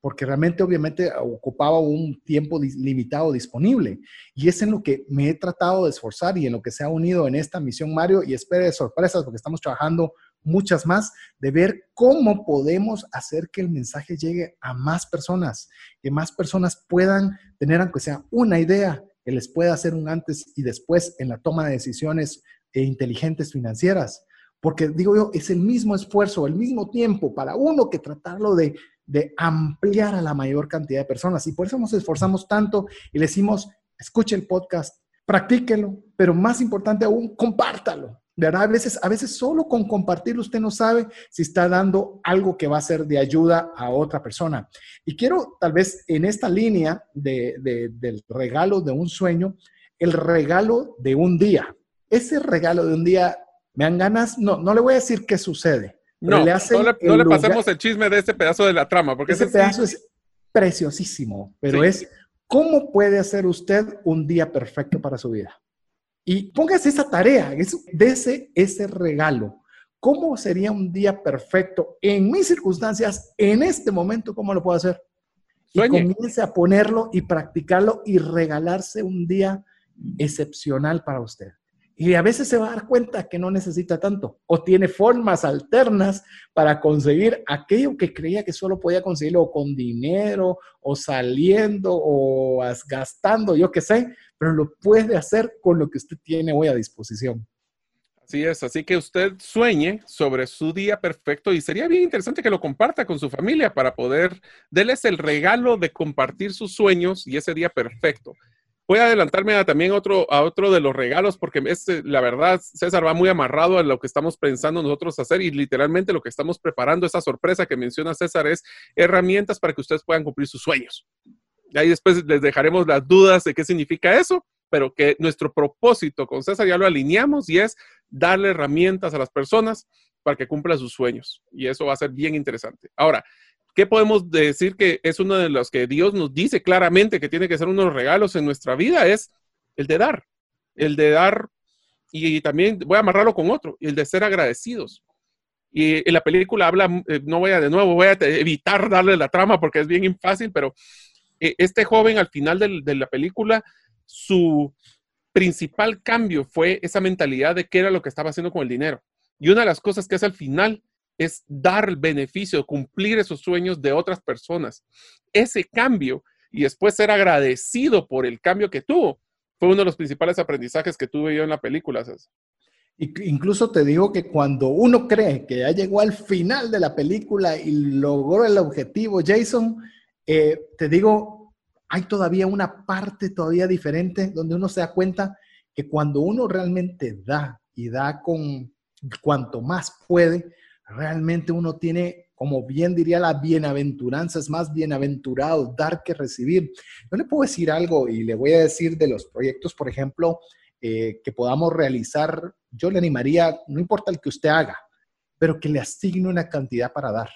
porque realmente obviamente ocupaba un tiempo limitado disponible. Y es en lo que me he tratado de esforzar y en lo que se ha unido en esta misión Mario y espere sorpresas porque estamos trabajando muchas más, de ver cómo podemos hacer que el mensaje llegue a más personas, que más personas puedan tener, aunque sea una idea, que les pueda hacer un antes y después en la toma de decisiones e inteligentes financieras. Porque digo yo, es el mismo esfuerzo, el mismo tiempo para uno que tratarlo de, de ampliar a la mayor cantidad de personas. Y por eso nos esforzamos tanto y le decimos, escuche el podcast, practíquelo, pero más importante aún, compártalo. ¿Verdad? A veces, a veces solo con compartirlo usted no sabe si está dando algo que va a ser de ayuda a otra persona. Y quiero tal vez en esta línea de, del regalo de un sueño, el regalo de un día. Ese regalo de un día, me dan ganas, no, no le voy a decir qué sucede. No, le no, le, pasemos el chisme de este pedazo de la trama, porque ese, pedazo es preciosísimo, pero es cómo puede hacer usted un día perfecto para su vida. Y póngase esa tarea, dese ese regalo. ¿Cómo sería un día perfecto en mis circunstancias, en este momento? ¿Cómo lo puedo hacer? Y comience a ponerlo y practicarlo y regalarse un día excepcional para usted. Y a veces se va a dar cuenta que no necesita tanto o tiene formas alternas para conseguir aquello que creía que solo podía conseguirlo con dinero o saliendo o gastando, yo qué sé, pero lo puede hacer con lo que usted tiene hoy a disposición. Así es, así que usted sueñe sobre su día perfecto y sería bien interesante que lo comparta con su familia para poder darles el regalo de compartir sus sueños y ese día perfecto. Voy a adelantarme a, también otro, a otro de los regalos, porque es, la verdad, César va muy amarrado a lo que estamos pensando nosotros hacer y literalmente lo que estamos preparando, esa sorpresa que menciona César, es herramientas para que ustedes puedan cumplir sus sueños. Y ahí después les dejaremos las dudas de qué significa eso, pero que nuestro propósito con César ya lo alineamos y es darle herramientas a las personas para que cumplan sus sueños. Y eso va a ser bien interesante. Ahora, ¿Qué podemos decir que es uno de los que Dios nos dice claramente que tiene que ser uno de los regalos en nuestra vida? Es el de dar, el de dar, y también voy a amarrarlo con otro, el de ser agradecidos. Y en la película habla, eh, no voy a de nuevo, voy a evitar darle la trama porque es bien fácil, pero este joven al final de la película, su principal cambio fue esa mentalidad de qué era lo que estaba haciendo con el dinero. Y una de las cosas que hace al final es dar el beneficio, cumplir esos sueños de otras personas. Ese cambio y después ser agradecido por el cambio que tuvo fue uno de los principales aprendizajes que tuve yo en la película. Incluso te digo que cuando uno cree que ya llegó al final de la película y logró el objetivo, Jason, eh, te digo, hay todavía una parte todavía diferente donde uno se da cuenta que cuando uno realmente da y da con cuanto más puede, realmente uno tiene, como bien diría la bienaventuranza, es más bienaventurado dar que recibir. Yo le puedo decir algo y le voy a decir de los proyectos, por ejemplo, eh, que podamos realizar, yo le animaría, no importa el que usted haga, pero que le asigne una cantidad para dar.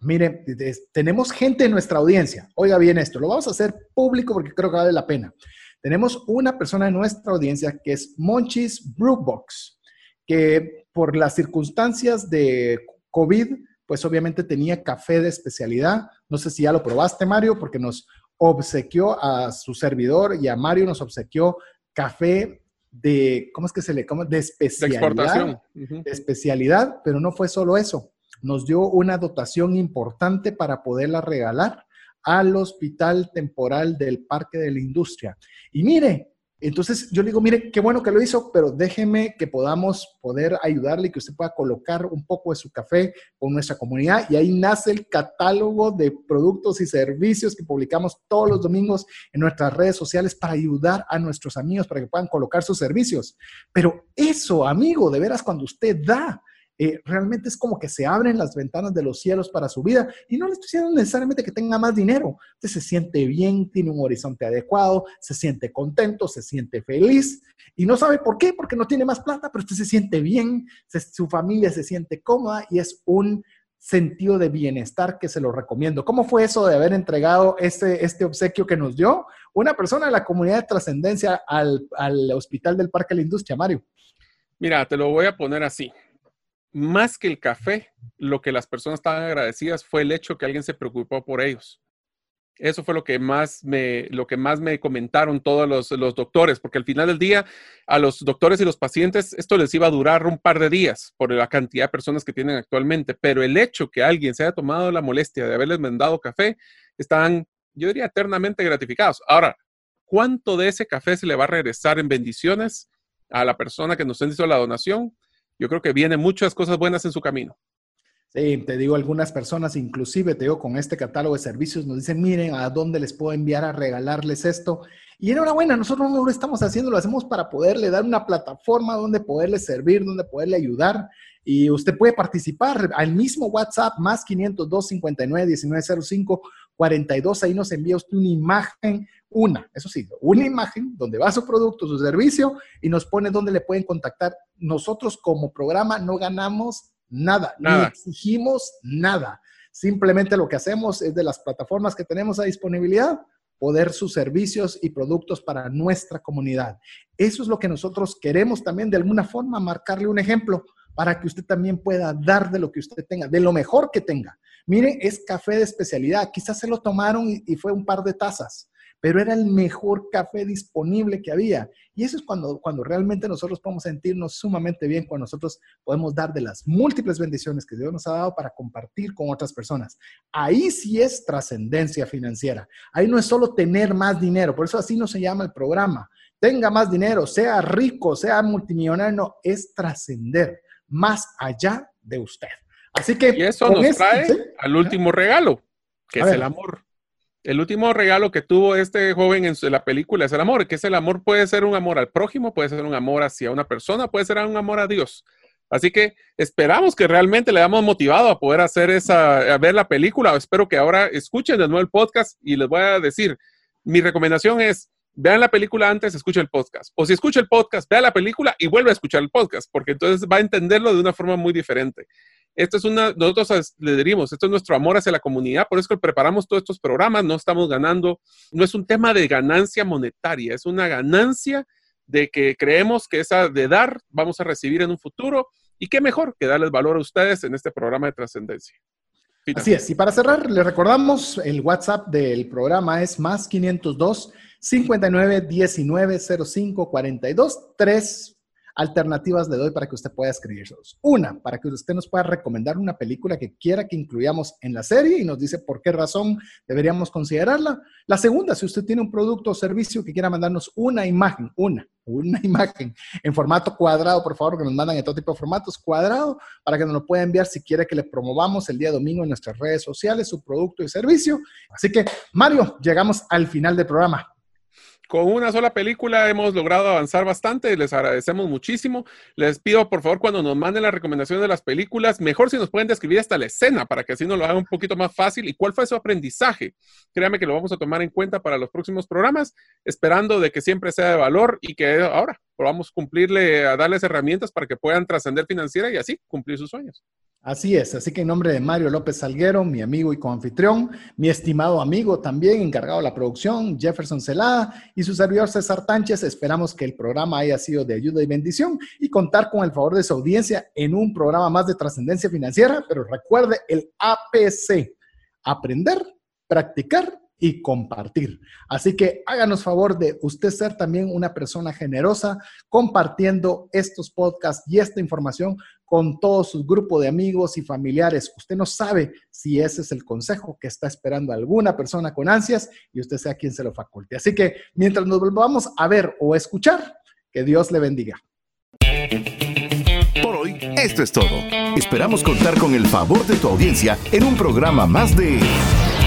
Mire, tenemos gente en nuestra audiencia. Oiga bien esto, lo vamos a hacer público porque creo que vale la pena. Tenemos una persona en nuestra audiencia que es Monchis Brookbox, que por las circunstancias de COVID, pues obviamente tenía café de especialidad. No sé si ya lo probaste, Mario, porque nos obsequió a su servidor y a Mario nos obsequió café de, ¿cómo es que se le? De especialidad. De, de especialidad, pero no fue solo eso. Nos dio una dotación importante para poderla regalar al Hospital Temporal del Parque de la Industria. Y mire, entonces yo le digo, mire, qué bueno que lo hizo, pero déjeme que podamos poder ayudarle y que usted pueda colocar un poco de su café con nuestra comunidad. Y ahí nace el catálogo de productos y servicios que publicamos todos los domingos en nuestras redes sociales para ayudar a nuestros amigos para que puedan colocar sus servicios. Pero eso, amigo, de veras, cuando usted da, eh, realmente es como que se abren las ventanas de los cielos para su vida. Y no le estoy diciendo necesariamente que tenga más dinero. Usted se siente bien, tiene un horizonte adecuado, se siente contento, se siente feliz. Y no sabe por qué, porque no tiene más plata, pero usted se siente bien, su familia se siente cómoda y es un sentido de bienestar que se lo recomiendo. ¿Cómo fue eso de haber entregado este, este obsequio que nos dio una persona de la comunidad de trascendencia al, al Hospital del Parque de la Industria, Mario? Mira, te lo voy a poner así más que el café, lo que las personas estaban agradecidas fue el hecho que alguien se preocupó por ellos. Eso fue lo que más me, lo que más me comentaron todos los, los, doctores, porque al final del día a los doctores y los pacientes esto les iba a durar un par de días por la cantidad de personas que tienen actualmente, pero el hecho que alguien se haya tomado la molestia de haberles mandado café, están, yo diría, eternamente gratificados. Ahora, ¿cuánto de ese café se le va a regresar en bendiciones a la persona que nos hizo la donación? Yo creo que vienen muchas cosas buenas en su camino. Sí, te digo, algunas personas, inclusive te digo, con este catálogo de servicios, nos dicen, miren, ¿a dónde les puedo enviar a regalarles esto? Y enhorabuena, nosotros no lo estamos haciendo, lo hacemos para poderle dar una plataforma donde poderle servir, donde poderle ayudar. Y usted puede participar al mismo WhatsApp, más 502 59 1905 42. Ahí nos envía usted una imagen, una, eso sí, una imagen donde va su producto, su servicio y nos pone dónde le pueden contactar. Nosotros como programa no ganamos nada, nada. ni exigimos nada. Simplemente lo que hacemos es de las plataformas que tenemos a disponibilidad, poder sus servicios y productos para nuestra comunidad. Eso es lo que nosotros queremos también de alguna forma marcarle un ejemplo para que usted también pueda dar de lo que usted tenga, de lo mejor que tenga. Mire, es café de especialidad. Quizás se lo tomaron y, fue un par de tazas pero era el mejor café disponible que había. Y eso es cuando, cuando realmente nosotros podemos sentirnos sumamente bien, cuando nosotros podemos dar de las múltiples bendiciones que Dios nos ha dado para compartir con otras personas. Ahí sí es trascendencia financiera. Ahí no es solo tener más dinero, por eso así no se llama el programa. Tenga más dinero, sea rico, sea multimillonario, no, es trascender más allá de usted. Así que... Y eso nos trae al último regalo, que es el amor. El último regalo que tuvo este joven en la película es el amor, que es el amor, puede ser un amor al prójimo, puede ser un amor hacia una persona, puede ser un amor a Dios. Así que esperamos que realmente le hayamos motivado a poder hacer esa, a ver la película. Espero que ahora escuchen de nuevo el podcast y les voy a decir, mi recomendación es, vean la película antes, escuchen el podcast. O si escucha el podcast, vea la película y vuelve a escuchar el podcast, porque entonces va a entenderlo de una forma muy diferente. Esto es una, nosotros le diríamos, esto es nuestro amor hacia la comunidad, por eso preparamos todos estos programas, no estamos ganando, no es un tema de ganancia monetaria, es una ganancia de que creemos que esa de dar vamos a recibir en un futuro y qué mejor que darles valor a ustedes en este programa de trascendencia. Así es, y para cerrar, le recordamos, el WhatsApp del programa es más 502 59 19 05 42 3 alternativas le doy para que usted pueda escribirlos. Una, para que usted nos pueda recomendar una película que quiera que incluyamos en la serie y nos dice por qué razón deberíamos considerarla. La segunda, si usted tiene un producto o servicio que quiera mandarnos una imagen, una, una *laughs* imagen en formato cuadrado, por favor, que nos mandan en todo tipo de formatos cuadrado para que nos lo pueda enviar si quiere que le promovamos el día domingo en nuestras redes sociales su producto y servicio. Así que, Mario, llegamos al final del programa con una sola película hemos logrado avanzar bastante, les agradecemos muchísimo. Les pido por favor cuando nos manden la recomendación de las películas, mejor si nos pueden describir hasta la escena para que así nos lo haga un poquito más fácil y cuál fue su aprendizaje. Créame que lo vamos a tomar en cuenta para los próximos programas, esperando de que siempre sea de valor y que ahora podamos cumplirle, a darles herramientas para que puedan trascender financiera y así cumplir sus sueños. Así es, así que en nombre de Mario López Salguero, mi amigo y coanfitrión, mi estimado amigo también encargado de la producción, Jefferson Celada, y su servidor César Tánchez, esperamos que el programa haya sido de ayuda y bendición y contar con el favor de su audiencia en un programa más de trascendencia financiera, pero recuerde el APC, aprender, practicar y compartir. Así que háganos favor de usted ser también una persona generosa compartiendo estos podcasts y esta información con todo su grupo de amigos y familiares. Usted no sabe si ese es el consejo que está esperando alguna persona con ansias y usted sea quien se lo faculte. Así que mientras nos volvamos a ver o escuchar, que Dios le bendiga. Por hoy, esto es todo. Esperamos contar con el favor de tu audiencia en un programa más de